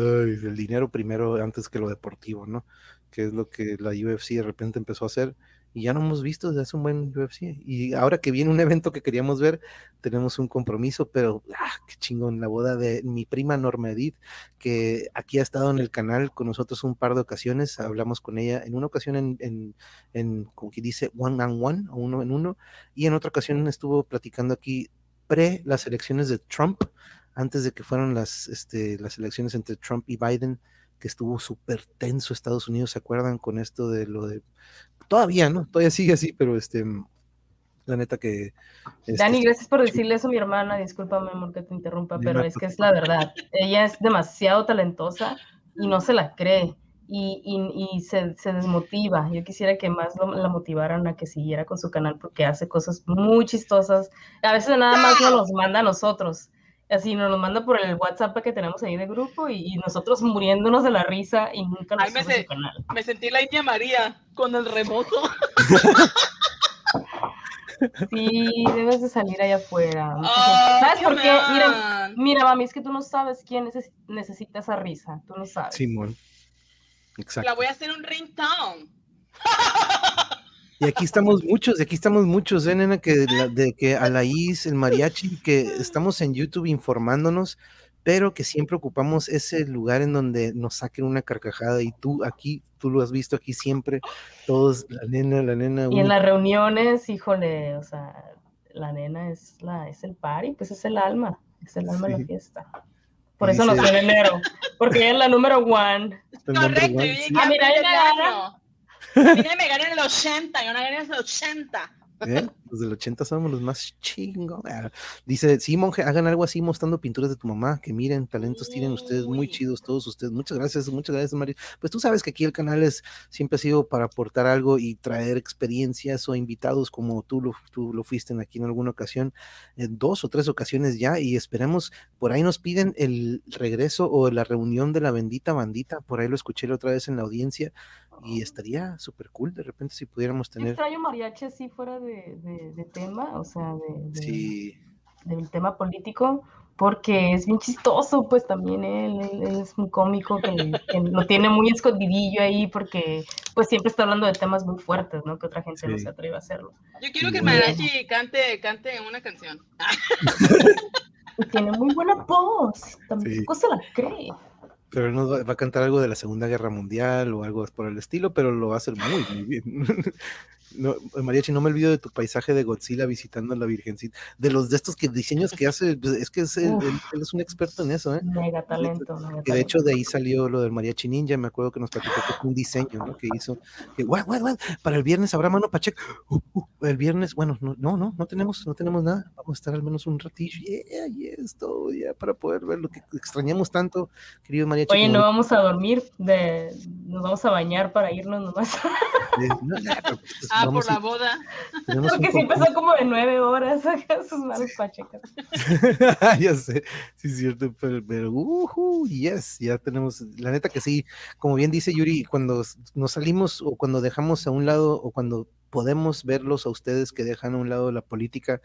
el dinero primero antes que lo deportivo, ¿no? Que es lo que la UFC de repente empezó a hacer y ya no hemos visto desde hace un buen UFC. Y ahora que viene un evento que queríamos ver, tenemos un compromiso, pero ah, qué chingón, la boda de mi prima Norma Edith, que aquí ha estado en el canal con nosotros un par de ocasiones, hablamos con ella en una ocasión en, en, en como que dice, one on one, o uno en uno, y en otra ocasión estuvo platicando aquí pre las elecciones de Trump, antes de que fueran las, este, las elecciones entre Trump y Biden, que estuvo súper tenso Estados Unidos, ¿se acuerdan con esto de lo de... Todavía, ¿no? Todavía sigue así, pero este, la neta que... este, Dani, gracias por decirle eso a mi hermana. Discúlpame, amor, que te interrumpa, pero es que es la verdad. Ella es demasiado talentosa y no se la cree y, y- y se, se desmotiva. Yo quisiera que más lo- la motivaran a que siguiera con su canal porque hace cosas muy chistosas. A veces nada más nos los manda a nosotros. Así nos los manda por el WhatsApp que tenemos ahí de grupo y, y nosotros muriéndonos de la risa y nunca lo Ay, me su canal. Me sentí la India María con el remoto. Sí, debes de salir allá afuera. ¿Sabes por qué? Mira. Mira, mami, es que tú no sabes quién neces- necesita esa risa. Tú no sabes. Simón. Exacto. La voy a hacer un ringtone. Y aquí estamos muchos, y aquí estamos muchos, ¿eh, nena? Que de, la- de que Alaís, el mariachi, que estamos en YouTube informándonos, pero que siempre ocupamos ese lugar en donde nos saquen una carcajada. Y tú aquí, tú lo has visto aquí siempre, todos, la nena, la nena. Y en las reuniones, híjole, o sea, la nena es la, es el party, pues es el alma, es el alma de Sí. la fiesta. Por Y eso dice- nació en enero, porque ella es la número one. Correcto, one, sí. Ah, mira, de me gana. Mira, me gané en el 80, yo no gané en el 80. ¿Eh? Los del 80 somos los más chingos. Ah, Dice, sí, monje, hagan algo así mostrando pinturas de tu mamá, que miren, talentos tienen ustedes muy Uy. chidos todos ustedes. Muchas gracias, muchas gracias, Mario. Pues tú sabes que aquí el canal es siempre ha sido para aportar algo y traer experiencias o invitados como tú lo, tú lo fuiste en aquí en alguna ocasión, en dos o tres ocasiones ya, y esperemos, por ahí nos piden el regreso o la reunión de la bendita bandita, por ahí lo escuché la otra vez en la audiencia, y estaría súper cool de repente si pudiéramos tener... Extraño mariachi así fuera de, de- de tema, o sea, de, de- Sí, del tema político, porque es bien chistoso, pues también él, él- es un cómico que, que lo tiene muy escondidillo ahí, porque pues siempre está hablando de temas muy fuertes, ¿no? Que otra gente no Sí. se atreve a hacerlo. Yo quiero que mariachi cante, cante una canción. Y tiene muy buena voz, tampoco se la cree. Pero va, va a cantar algo de la Segunda Guerra Mundial o algo por el estilo, pero lo va a hacer muy, muy bien. No, Mariachi, no me olvido de tu paisaje de Godzilla visitando a la Virgencita. De los de estos que diseños que hace, pues, es que es él, él es un experto en eso, ¿eh? Mega talento, mega Que de talento. hecho de ahí salió lo del Mariachi Ninja, me acuerdo que nos platicó que un diseño, ¿no? Que hizo, que, "Guau, guau, guau, para el viernes habrá mano Pacheco. Uh, uh, el viernes, bueno, no, no, no, no tenemos, no tenemos nada. Vamos a estar al menos un ratillo, yeah, yes, todo, ya, para poder ver lo que extrañamos tanto, querido Mariachi. Oye, no vamos a dormir, de, nos vamos a bañar para irnos nomás. de- no, no, pero, pues, Ah, por la boda. Porque siempre compromiso. son como de nueve horas acá sus manos pachecas. ya sé, sí es cierto, pero, pero ujú, yes, ya tenemos, la neta que sí, como bien dice Yuri, cuando nos salimos o cuando dejamos a un lado o cuando podemos verlos a ustedes que dejan a un lado la política,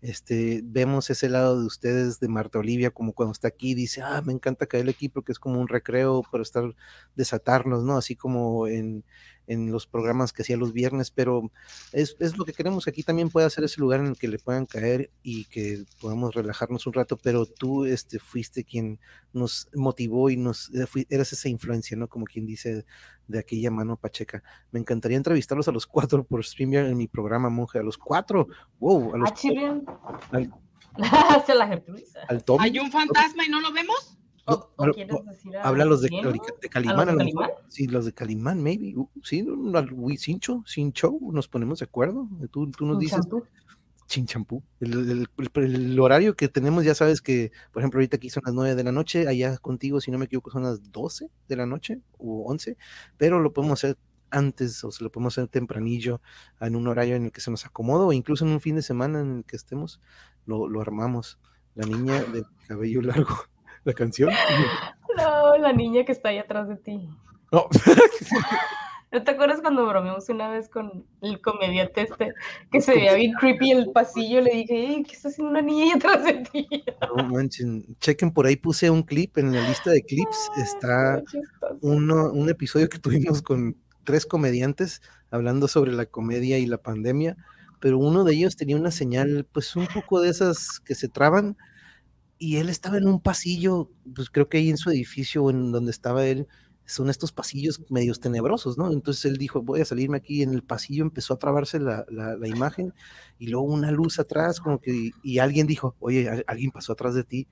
este, vemos ese lado de ustedes de Marta Olivia, como cuando está aquí, dice, ah, me encanta caer aquí porque es como un recreo para estar, desatarnos, ¿no? Así como en, en los programas que hacía los viernes, pero es, es lo que queremos que aquí también pueda ser ese lugar en el que le puedan caer y que podamos relajarnos un rato, pero tú este, fuiste quien nos motivó y nos eh, eras esa influencia, ¿no? Como quien dice de aquella mano pacheca. Me encantaría entrevistarlos a los cuatro por StreamYard en mi programa, monje, a los cuatro, wow, a los Ah, Chile. al, Se la Gertrudisa. al. ¿Hay un fantasma y no lo vemos? ¿O, No, o no, quieres no, decir a Habla los de, de Calimán, de a lo mejor. Calimán? Sí, los de Calimán, maybe. Uh, sí, no, al Wisincho, sin show, nos ponemos de acuerdo. Tú, tú nos dices, champú. sin champú. El, el- el- el horario que tenemos, ya sabes que, por ejemplo, ahorita aquí son las 9 de la noche, allá contigo, si no me equivoco, son las 12 de la noche o 11, pero lo podemos hacer antes o se lo podemos hacer tempranillo en un horario en el que se nos acomoda o incluso en un fin de semana en el que estemos, lo, lo armamos. La niña de cabello largo, la canción. No, la niña que está ahí atrás de ti. No. ¿No te acuerdas cuando bromeamos una vez con el comediante este que se veía bien creepy el pasillo? Le dije, "Ey, ¿qué está haciendo una niña ahí atrás de ti? No manchen, chequen por ahí, puse un clip en la lista de clips, está uno, un episodio que tuvimos con tres comediantes hablando sobre la comedia y la pandemia, pero uno de ellos tenía una señal, pues un poco de esas que se traban, y él estaba en un pasillo, pues creo que ahí en su edificio en donde estaba él, son estos pasillos medios tenebrosos, ¿no? Entonces él dijo, voy a salirme aquí en el pasillo, empezó a trabarse la, la- la imagen, y luego una luz atrás, como que, y alguien dijo, oye, al- alguien pasó atrás de ti,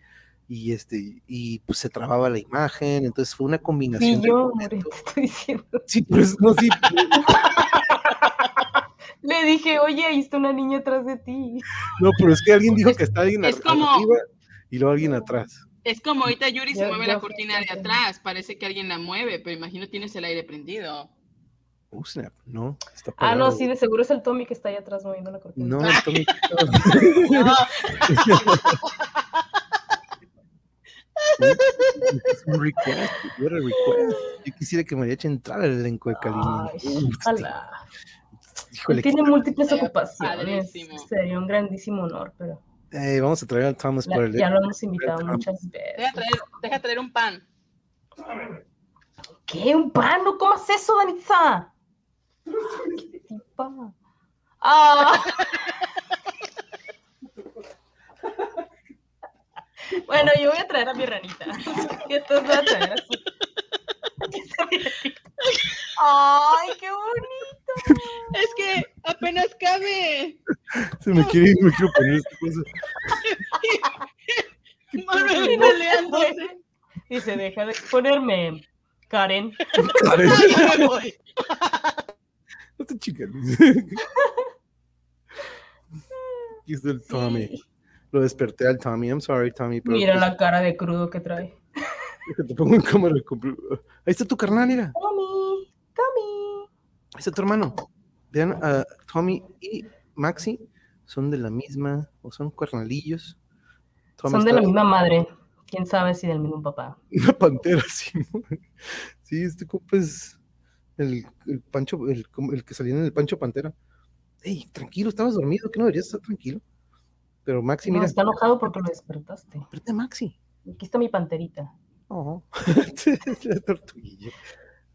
y este, y pues se trababa la imagen, entonces fue una combinación. Sí, de yo. More, te estoy diciendo. Sí, pues no, sí. Le dije, oye, ahí está una niña atrás de ti. No, pero es que alguien dijo que está alguien es como- y luego alguien atrás. Es como ahorita Yuri se Yo- mueve yo la cortina de atrás, parece que alguien la mueve, pero imagino tienes el aire prendido. Oh, snap, no, está Ah, no, sí, de seguro es el Tommy que está ahí atrás moviendo la cortina. No, el Tommy- es un request, what a request. Yo quisiera que Mariachi entrara al elenco de Calimán. Híjole, tiene múltiples ocupaciones. Sería un grandísimo honor, pero eh, vamos a traer al Thomas por el ya lo hemos invitado muchas Deja veces. traer, deja traer un pan. ¿Qué? ¿Un pan? ¿No comas eso, Danitza? ¿Qué tipa? Ah. Bueno, yo voy a traer a mi ranita. Y entonces voy a traer a su... ¡Ay, qué bonito! Es que apenas cabe. Se me quiere ir, me quiero poner esta cosa. Manuel peleándose. Dice, deja de exponerme, Karen. Karen. Ay, me voy. chica. Aquí está el Tommy. Sí. Lo desperté al Tommy. I'm sorry, Tommy. Pero Mira pues, la cara de crudo que trae. que te pongo en cámara. Ahí está tu carnal, mira. Tommy, Está tu hermano. Vean, a Tommy y Maxi son de la misma, o son carnalillos. Tommy Son de la misma madre. Quién sabe si del mismo papá. Una pantera, sí. Sí, este compa es el, el Pancho, el, el que salía en el Pancho Pantera. Ey, tranquilo, estabas dormido, que no deberías estar tranquilo. Pero Maxi, No, mira, está enojado porque lo despertaste. vete Maxi. Aquí está mi panterita. Oh. La tortuguilla.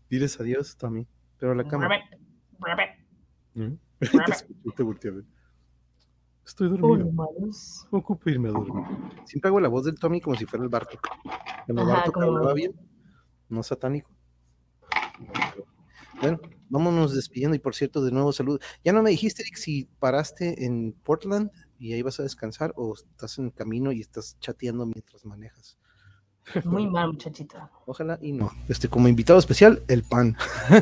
Diles adiós, Tommy. Pero la cama. Rabbit, rabbit. ¿Mm? te, escuché, te volteé a ver. Estoy dormido. Ocupo irme a dormir. Siempre hago la voz del Tommy como si fuera el Bartok. Cuando Ajá, Bartok como- hablaba bien, no satánico. Bueno, vámonos despidiendo y por cierto, de nuevo salud. Ya no me dijiste, Eric, si paraste en Portland y ahí vas a descansar o estás en camino y estás chateando mientras manejas. Muy mal, muchachita. Ojalá y no. Este, como invitado especial, el pan.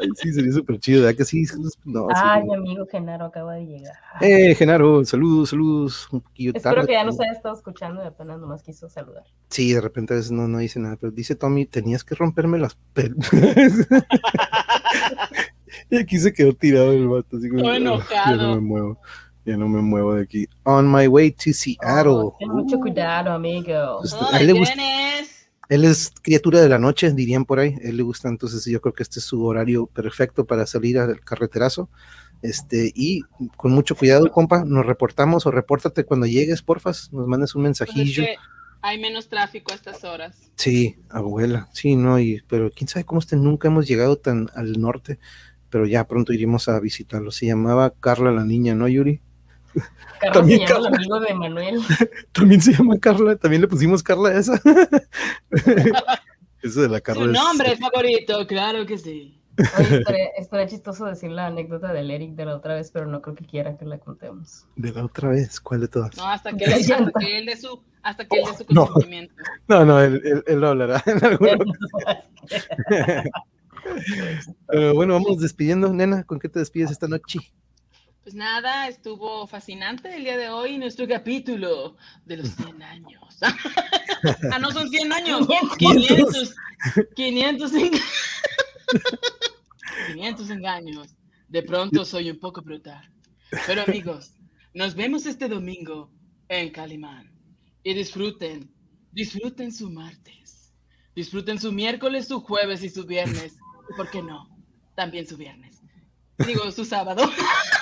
Ay, sí, sería súper chido, ¿verdad que sí? No, sí. Ay, mi amigo Genaro acaba de llegar. Eh, Genaro, saludos, saludos. Un poquillo Espero tarde, que ya nos haya estado escuchando y apenas nomás quiso saludar. Sí, de repente a veces no, no dice nada, pero dice Tommy, tenías que romperme las pel... y aquí se quedó tirado el vato, así como, Todo "Ah, ya enojado. no me muevo, ya no me muevo de aquí. On my way to Seattle. Oh, ten mucho cuidado, amigo. Pues, Oh a él le gusta-. Él es criatura de la noche, dirían por ahí. Él le gusta, entonces yo creo que este es su horario perfecto para salir al carreterazo. Este, y con mucho cuidado, compa, nos reportamos o repórtate cuando llegues, porfas, nos mandes un Pues es mensajillo. que hay menos tráfico a estas horas. Sí, abuela, sí, no, y, pero quién sabe cómo este, nunca hemos llegado tan al norte, pero ya pronto iremos a visitarlo. Se llamaba Carla la niña, ¿no, Yuri? Carlos También se llama Carla. el amigo de Manuel. También se llama Carla, también le pusimos Carla a esa. Eso de la Carla Su es- nombre favorito, claro que sí. Oye, estaría, estaría chistoso decir la anécdota del Eric de la otra vez, pero no creo que quiera que la contemos. de la otra vez, ¿cuál de todas? No, hasta que, él, hasta llanta. que él dé su, hasta que él dé su No. consentimiento. No, no, él, él- él lo hablará en alguna Pero bueno, vamos despidiendo, nena, ¿con qué te despides esta noche? Pues nada, estuvo fascinante el día de hoy nuestro capítulo de los 100 años. ah, no son 100 años, 500, 500, enga- 500 engaños. De pronto soy un poco brutal. Pero amigos, nos vemos este domingo en Calimán. Y disfruten, disfruten su martes. Disfruten su miércoles, su jueves y su viernes. Y por qué no, también su viernes. Digo, su sábado.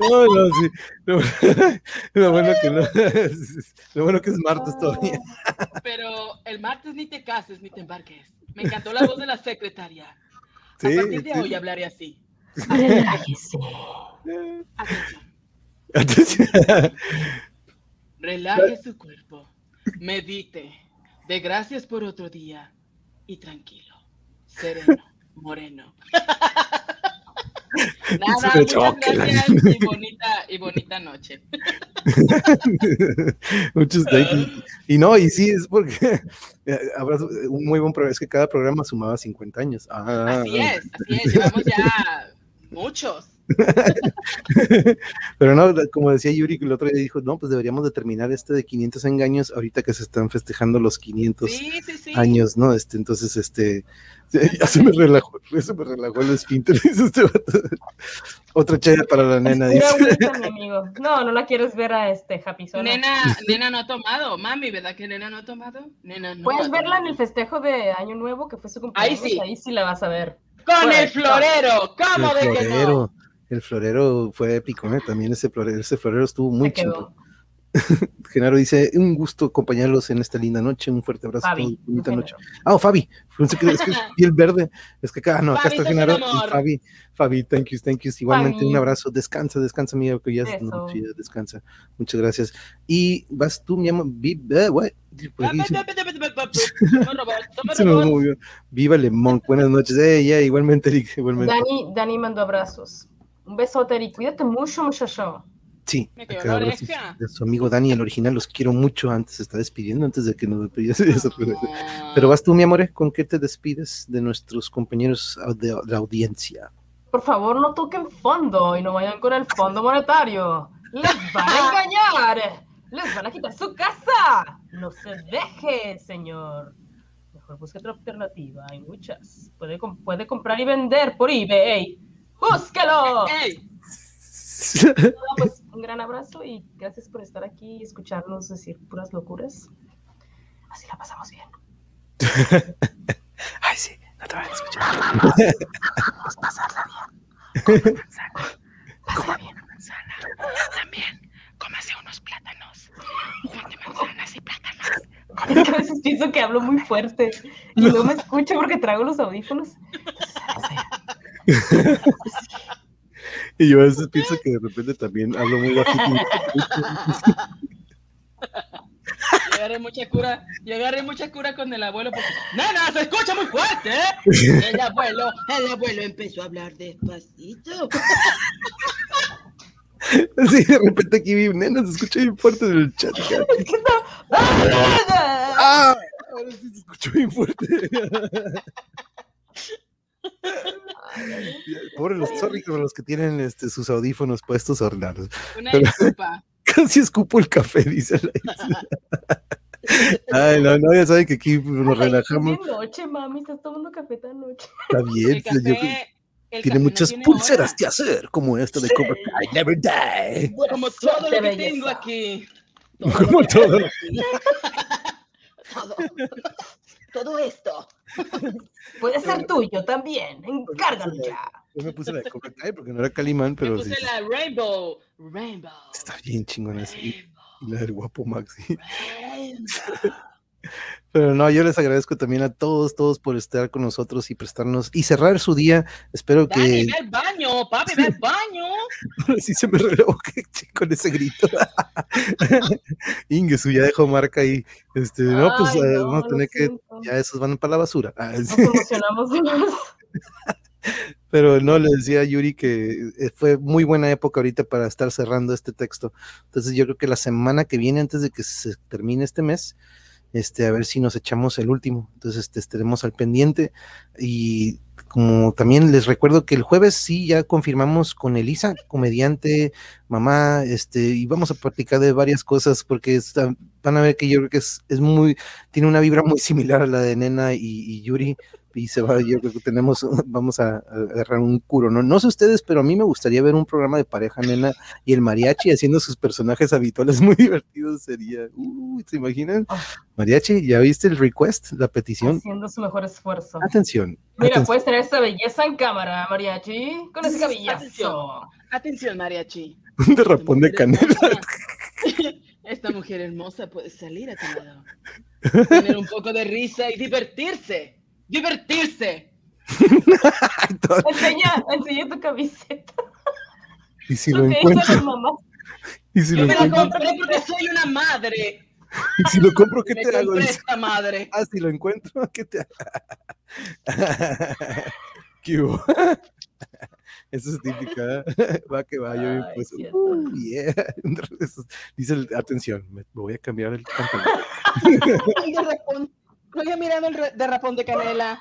No, no, sí. Lo, lo bueno que no, lo bueno que es martes todavía. Pero el martes ni te cases ni te embarques. Me encantó la voz de la secretaria. Sí, A partir de sí. hoy hablaré así. Relájese. Atención. Atención. Relaje su cuerpo. Medite. De gracias por otro día. Y tranquilo. Sereno. Moreno. Nada, muchas gracias y bonita, y bonita noche. Muchos you. Y no, y sí, es porque eh, habrá un muy buen programa. Es que cada programa sumaba 50 años. Ah, Así es, así es. Llevamos ya muchos. Pero no, como decía Yuri, que el otro día dijo, no, pues deberíamos de terminar este de 500 engaños ahorita que se están festejando los 500 Sí, sí, sí. años, ¿no? Este, entonces, este, ya se me relajó, ya se me relajó el esfínter. este. Otra chaya para la nena, Pura dice. agüita, mi amigo. No, no la quieres ver a este Happy sola. Nena, nena no ha tomado. Mami, ¿verdad que nena no ha tomado? Nena no Puedes ha verla en el festejo de Año Nuevo que fue su cumpleaños. sí. Ahí sí la vas a ver. Con el florero. ¿Cómo El de que no? florero, el florero fue épico, ¿eh? También ese florero, ese florero estuvo muy chido. Genaro dice, un gusto acompañarlos en esta linda noche, un fuerte abrazo, Fabi, bonita no noche. Ah, oh, Fabi, pensé que es que es piel verde, es que acá, no, acá Fabi, está Genaro y Fabi, Fabi, thank you, thank you, igualmente Fabi. un abrazo, descansa, descansa, amiga, que ya es noche, descansa, muchas gracias. Y vas tú, mi amor. Viva Lemón, buenas noches, eh, ya, igualmente, Eric, igualmente. Dani, Dani mandó abrazos. Un besote, Eric. Cuídate mucho, muchacho. Sí, acá de su amigo Dani, el original, los quiero mucho. Antes se está despidiendo, antes de que nos despidiese. Pero vas tú, mi amor, ¿con qué te despides de nuestros compañeros de la audiencia? Por favor, no toquen fondo y no vayan con el fondo monetario. Les van a engañar. Les van a quitar su casa. No se deje, señor. Mejor busque otra alternativa. Hay muchas. Puede, com- puede comprar y vender por eBay. ¡Búsquelo! ¡Ey! Pues, un gran abrazo y gracias por estar aquí y escucharnos decir puras locuras. Así la pasamos bien. Ay, sí, no te van a escuchar. Vamos a pasarla bien. Pásala bien. También, cómase unos plátanos. Junte manzanas y plátanos. Es que a veces pienso que hablo muy fuerte y no me escucho porque traigo los audífonos. Y yo a veces pienso que de repente también hablo muy bajito. Y agarré mucha cura, y agarré mucha cura con el abuelo porque, ¡Nena, se escucha muy fuerte! ¿eh?". El abuelo, el abuelo empezó a hablar despacito. Sí, de repente aquí vi, nena, se escucha bien fuerte en el chat. ¡Ah! Ahora sí se escuchó bien fuerte. Pobre los, sorry con los que tienen este, sus audífonos puestos ordenados. Una Pero- disculpa. Casi escupo el café, dice la Ay, no, no, ya saben que aquí nos Ay, relajamos. es noche, mami, estás tomando café tan noche. Está bien. El pues, yo- café, el tiene café no muchas tiene pulseras hora. que hacer, como esta de Cobra Kai, Never Die. Como todo lo que belleza. tengo aquí. Como todo. Todo, todo esto. Puede ser tuyo también. Encárgalo ya. Yo me puse la de Cobra Kai porque no era Calimán, Me pero sí. puse la Rainbow. Rainbow. Está bien chingona esa. Y y la del guapo Maxi. Rainbow. Pero no, yo les agradezco también a todos, todos por estar con nosotros y prestarnos y cerrar su día. Espero Dani, que ve al baño, papi, ve al baño. sí se me relevó con ese grito. Ingesu ya dejó marca ahí. Este, no, pues Ay, eh, no, vamos a tener que, ya esos van para la basura. Ah, Nos sí. emocionamos más. Pero no, le decía a Yuri que eh, fue muy buena época ahorita para estar cerrando este texto. Entonces yo creo que la semana que viene, antes de que se termine este mes, este, a ver si nos echamos el último. Entonces este, estaremos al pendiente. Y como también les recuerdo que el jueves sí ya confirmamos con Elisa, comediante, mamá, este, y vamos a platicar de varias cosas porque está- van a ver que yo creo que es, es muy, tiene una vibra muy similar a la de Nena y, y Yuri y se va, yo creo que tenemos, vamos a, a agarrar un curo, ¿no? No sé ustedes, pero a mí me gustaría ver un programa de pareja nena y el mariachi haciendo sus personajes habituales, muy divertido sería. Uy, ¿se imaginan? Ah. Mariachi, ¿ya viste el request, la petición? Haciendo su mejor esfuerzo. Atención. Mira, atención. puedes tener esta belleza en cámara, mariachi, con ese cabillazo. Atención. Atención, mariachi. Un derrapón de canela. Esta mujer hermosa puede salir a tu lado. Tener un poco de risa y divertirse. ¡Divertirse! Enseña, enseña tu camiseta. Y si Lo encuentro, la y si Yo lo me la encuentro, compré porque soy una madre. y si lo compro, ¿qué Me te hago? esta madre. Ah, si lo encuentro, ¿qué te hago? ¿Qué hubo? Eso es típica. ¿eh? Va que va, yo Ay, pues. uh, yeah. Dice, el- atención, me voy a cambiar el pantalón. Había mirado el derrapón de canela.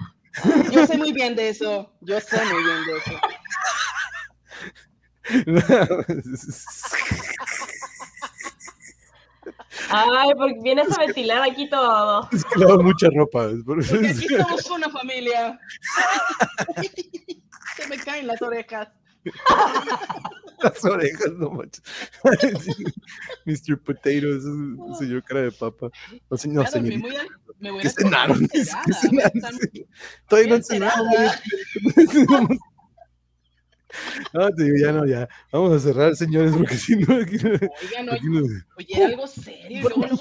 Yo sé muy bien de eso. Yo sé muy bien de eso. Ay, porque vienes a ventilar aquí todo. es que lavo mucha ropa. Porque aquí somos una familia. Se me caen las orejas. Las orejas, no manches. Mr. Potato, ese es un señor cara de papa. No, se- no señorita. muy me voy ¿Qué a cenaron? ¿Qué cenaron? Todavía no han cenado. No, te digo, ya no, ya. Vamos a cerrar, señores, porque si no, aquí Oigan, aquí oye, no- oye, algo serio. luego no.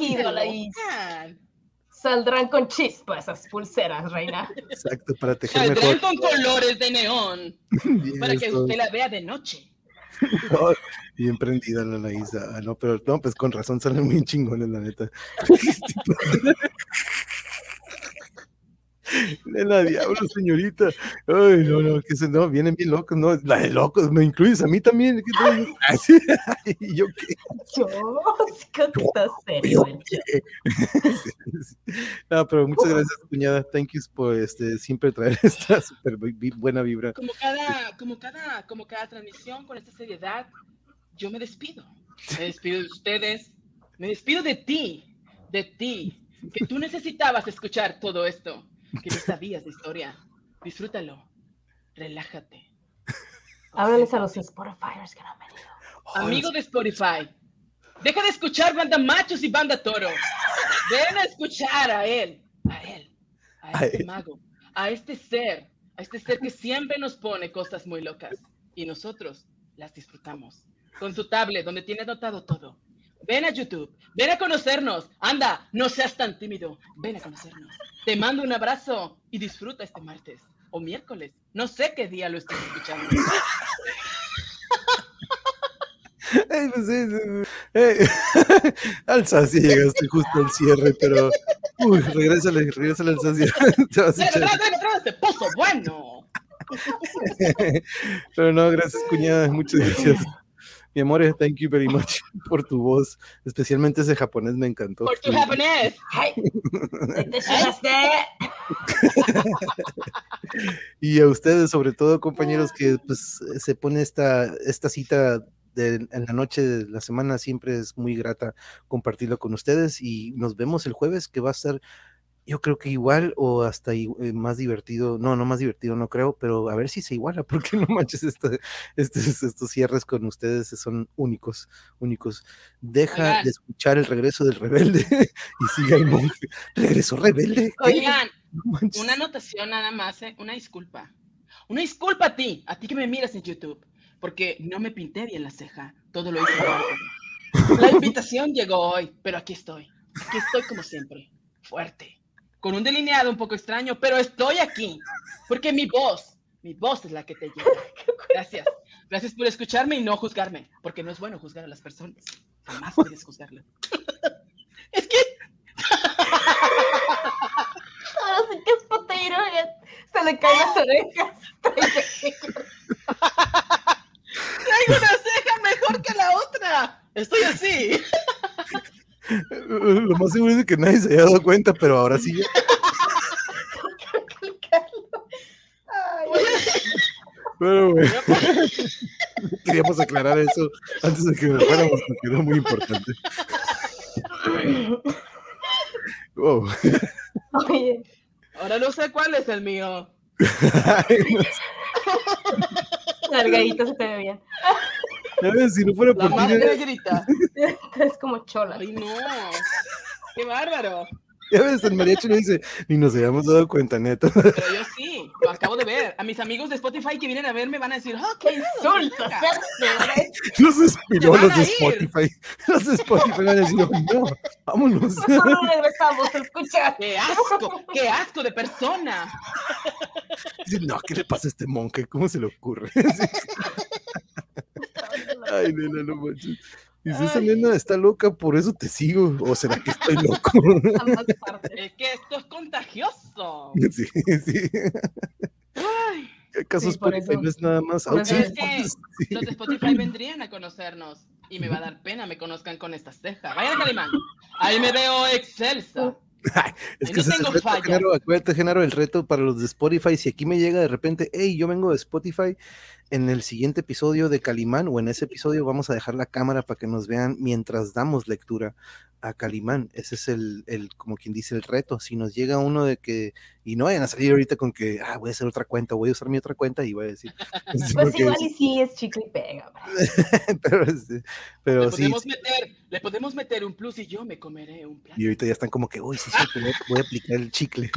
Saldrán con chispas esas pulseras, reina. Exacto, para tejer Saldrán mejor. con colores de neón para que usted la vea de noche. No, bien prendida la Anaísa. Ah, no, pero no, pues con razón salen muy chingones, la neta. la diablo, señorita. Ay, no, no, que se, no, vienen bien locos, no, la de locos, me incluyes a mí también. ¿qué ¿Y yo qué? Yo, estás serio. no, pero muchas gracias, cuñada. Thank you por este, siempre traer esta súper buena vibra. Como cada, como cada, como cada transmisión con esta seriedad, yo me despido. Me despido de ustedes. Me despido de ti, de ti, que tú necesitabas escuchar todo esto, que no sabías de historia. Disfrútalo, relájate. Háblales a los Spotifyers que no han venido. Amigo de Spotify, deja de escuchar banda machos y banda toro. Ven a escuchar a él, a él, a este mago, a este ser, a este ser que siempre nos pone cosas muy locas y nosotros las disfrutamos. Con su tablet, donde tiene anotado todo. Ven a YouTube, ven a conocernos. Anda, no seas tan tímido. Ven a conocernos. Te mando un abrazo y disfruta este martes o miércoles. No sé qué día lo estás escuchando. Ay, pues, sí, eh, Alza, llegaste justo al cierre, pero. Uy, regrésale, regrésale al Saci. Se puso bueno. pero no, gracias, cuñada. Muchas gracias. Mi amor, thank you very much por tu voz, especialmente ese japonés me encantó. Por tu japonés. y a ustedes, sobre todo, compañeros, que pues se pone esta, esta cita de, en la noche de la semana, siempre es muy grata compartirlo con ustedes. Y nos vemos el jueves, que va a ser yo creo que igual o hasta eh, más divertido, no, no más divertido, no creo, pero a ver si se iguala, porque no manches, este, estos cierres con ustedes son únicos, únicos. Deja de escuchar el regreso del rebelde y sigue el monje. Regreso rebelde. Oigan, una anotación nada más, ¿eh? una disculpa. Una disculpa a ti, a ti que me miras en YouTube, porque no me pinté bien la ceja, todo lo hice. La invitación llegó hoy, pero aquí estoy, aquí estoy como siempre, fuerte con un delineado un poco extraño, pero estoy aquí, porque mi voz, mi voz es la que te lleva. Gracias. Gracias por escucharme y no juzgarme, porque no es bueno juzgar a las personas. Jamás puedes juzgarlas. es que... Ahora sí que es potato Se le caen las orejas. Traigo una ceja mejor que la otra. Estoy así. Lo más seguro es que nadie se haya dado cuenta, pero ahora sí. Pero bueno, queríamos aclarar eso antes de que nos fuéramos, porque quedó muy importante. Oh. Ahora no sé cuál es el mío. Largadito se te ve bien. Si no fuera por La madre grita. Es como chola. Ay, no. Qué bárbaro. Ya ves, el mariachi no dice, ni nos habíamos dado cuenta, neto. Pero yo sí, lo acabo de ver. A mis amigos de Spotify que vienen a verme van a decir, ¡ah, qué insulto! Los espiró los de Spotify. Los de Spotify van a decir, no, vámonos. No regresamos a escuchar. ¡Qué asco! ¡Qué asco de persona! Dicen, no, ¿qué le pasa a este monje? ¿Cómo se le ocurre? Ay, nena, no manches. Dice, esa nena está loca, por eso te sigo. ¿O será que estoy loco? es que esto es contagioso. Sí, sí. Ay. ¿Acaso Spotify no es nada más Los de Spotify vendrían a conocernos y me va a dar pena me conozcan con esta ceja. Vayan a Calimán. Ahí me veo excelsa. es que no tengo reto, Genaro, acuérdate, Genaro, el reto para los de Spotify. Si aquí me llega de repente, hey, yo vengo de Spotify, en el siguiente episodio de Calimán o en ese episodio vamos a dejar la cámara para que nos vean mientras damos lectura a Calimán. Ese es el, el, como quien dice, el reto. Si nos llega uno de que, y no vayan a salir ahorita con que, ah, voy a hacer otra cuenta, voy a usar mi otra cuenta y voy a decir. Pues igual y sí es chicle y pega. pero, pero le sí. Podemos meter, le podemos meter un plus y yo me comeré un plato. Y ahorita ya están como que, uy, sí, sí, voy a aplicar el chicle.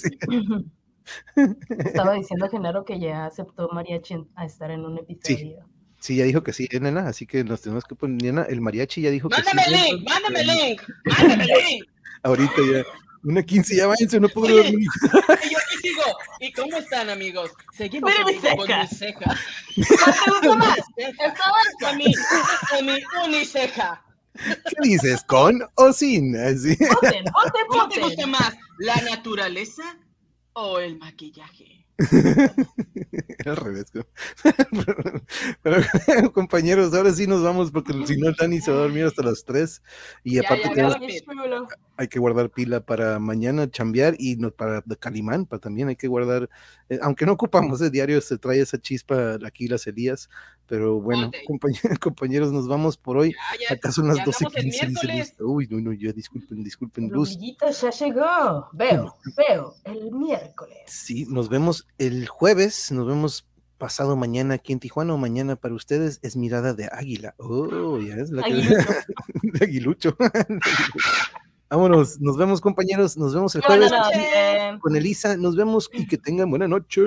sí. Estaba diciendo Genaro que ya aceptó mariachi a estar en un episodio. Sí. ya dijo que sí, nena, así que nos tenemos que poner, nena, el mariachi ya dijo mándame que sí. Link, mándame link, mándame link. Ahorita ya, una 15, ya váyanse, no puedo dormir. Y yo te digo, ¿y cómo están, amigos? Seguimos con mi ceja. ¿Cuál te gusta más? Con mi, con mi uniceja. ¿Qué dices? ¿Con o sin? Así. Voten, ¿Cómo te gusta más? ¿La naturaleza o el maquillaje? Al revés. Pero, compañeros, ahora sí nos vamos porque si no, Dani se va a dormir hasta las 3 y Ya, aparte ya. Hay que guardar pila para mañana chambear y no, para de Calimán, para también hay que guardar, eh, aunque no ocupamos el diario, se trae esa chispa aquí las Elías, pero bueno, compañeros, compañeros, nos vamos por hoy. Ya, ya, Acá son las ya 12:15. andamos en dice miércoles. Luz. Uy, no, no, ya disculpen, disculpen, El Luz. ya llegó. Veo, veo, el miércoles. Sí, nos vemos el jueves, nos vemos pasado mañana aquí en Tijuana o mañana para ustedes es mirada de águila. Oh, ya es la que Aguilucho. de aguilucho. Vámonos, nos vemos compañeros, nos vemos el jueves con Elisa, nos vemos y que tengan buena noche.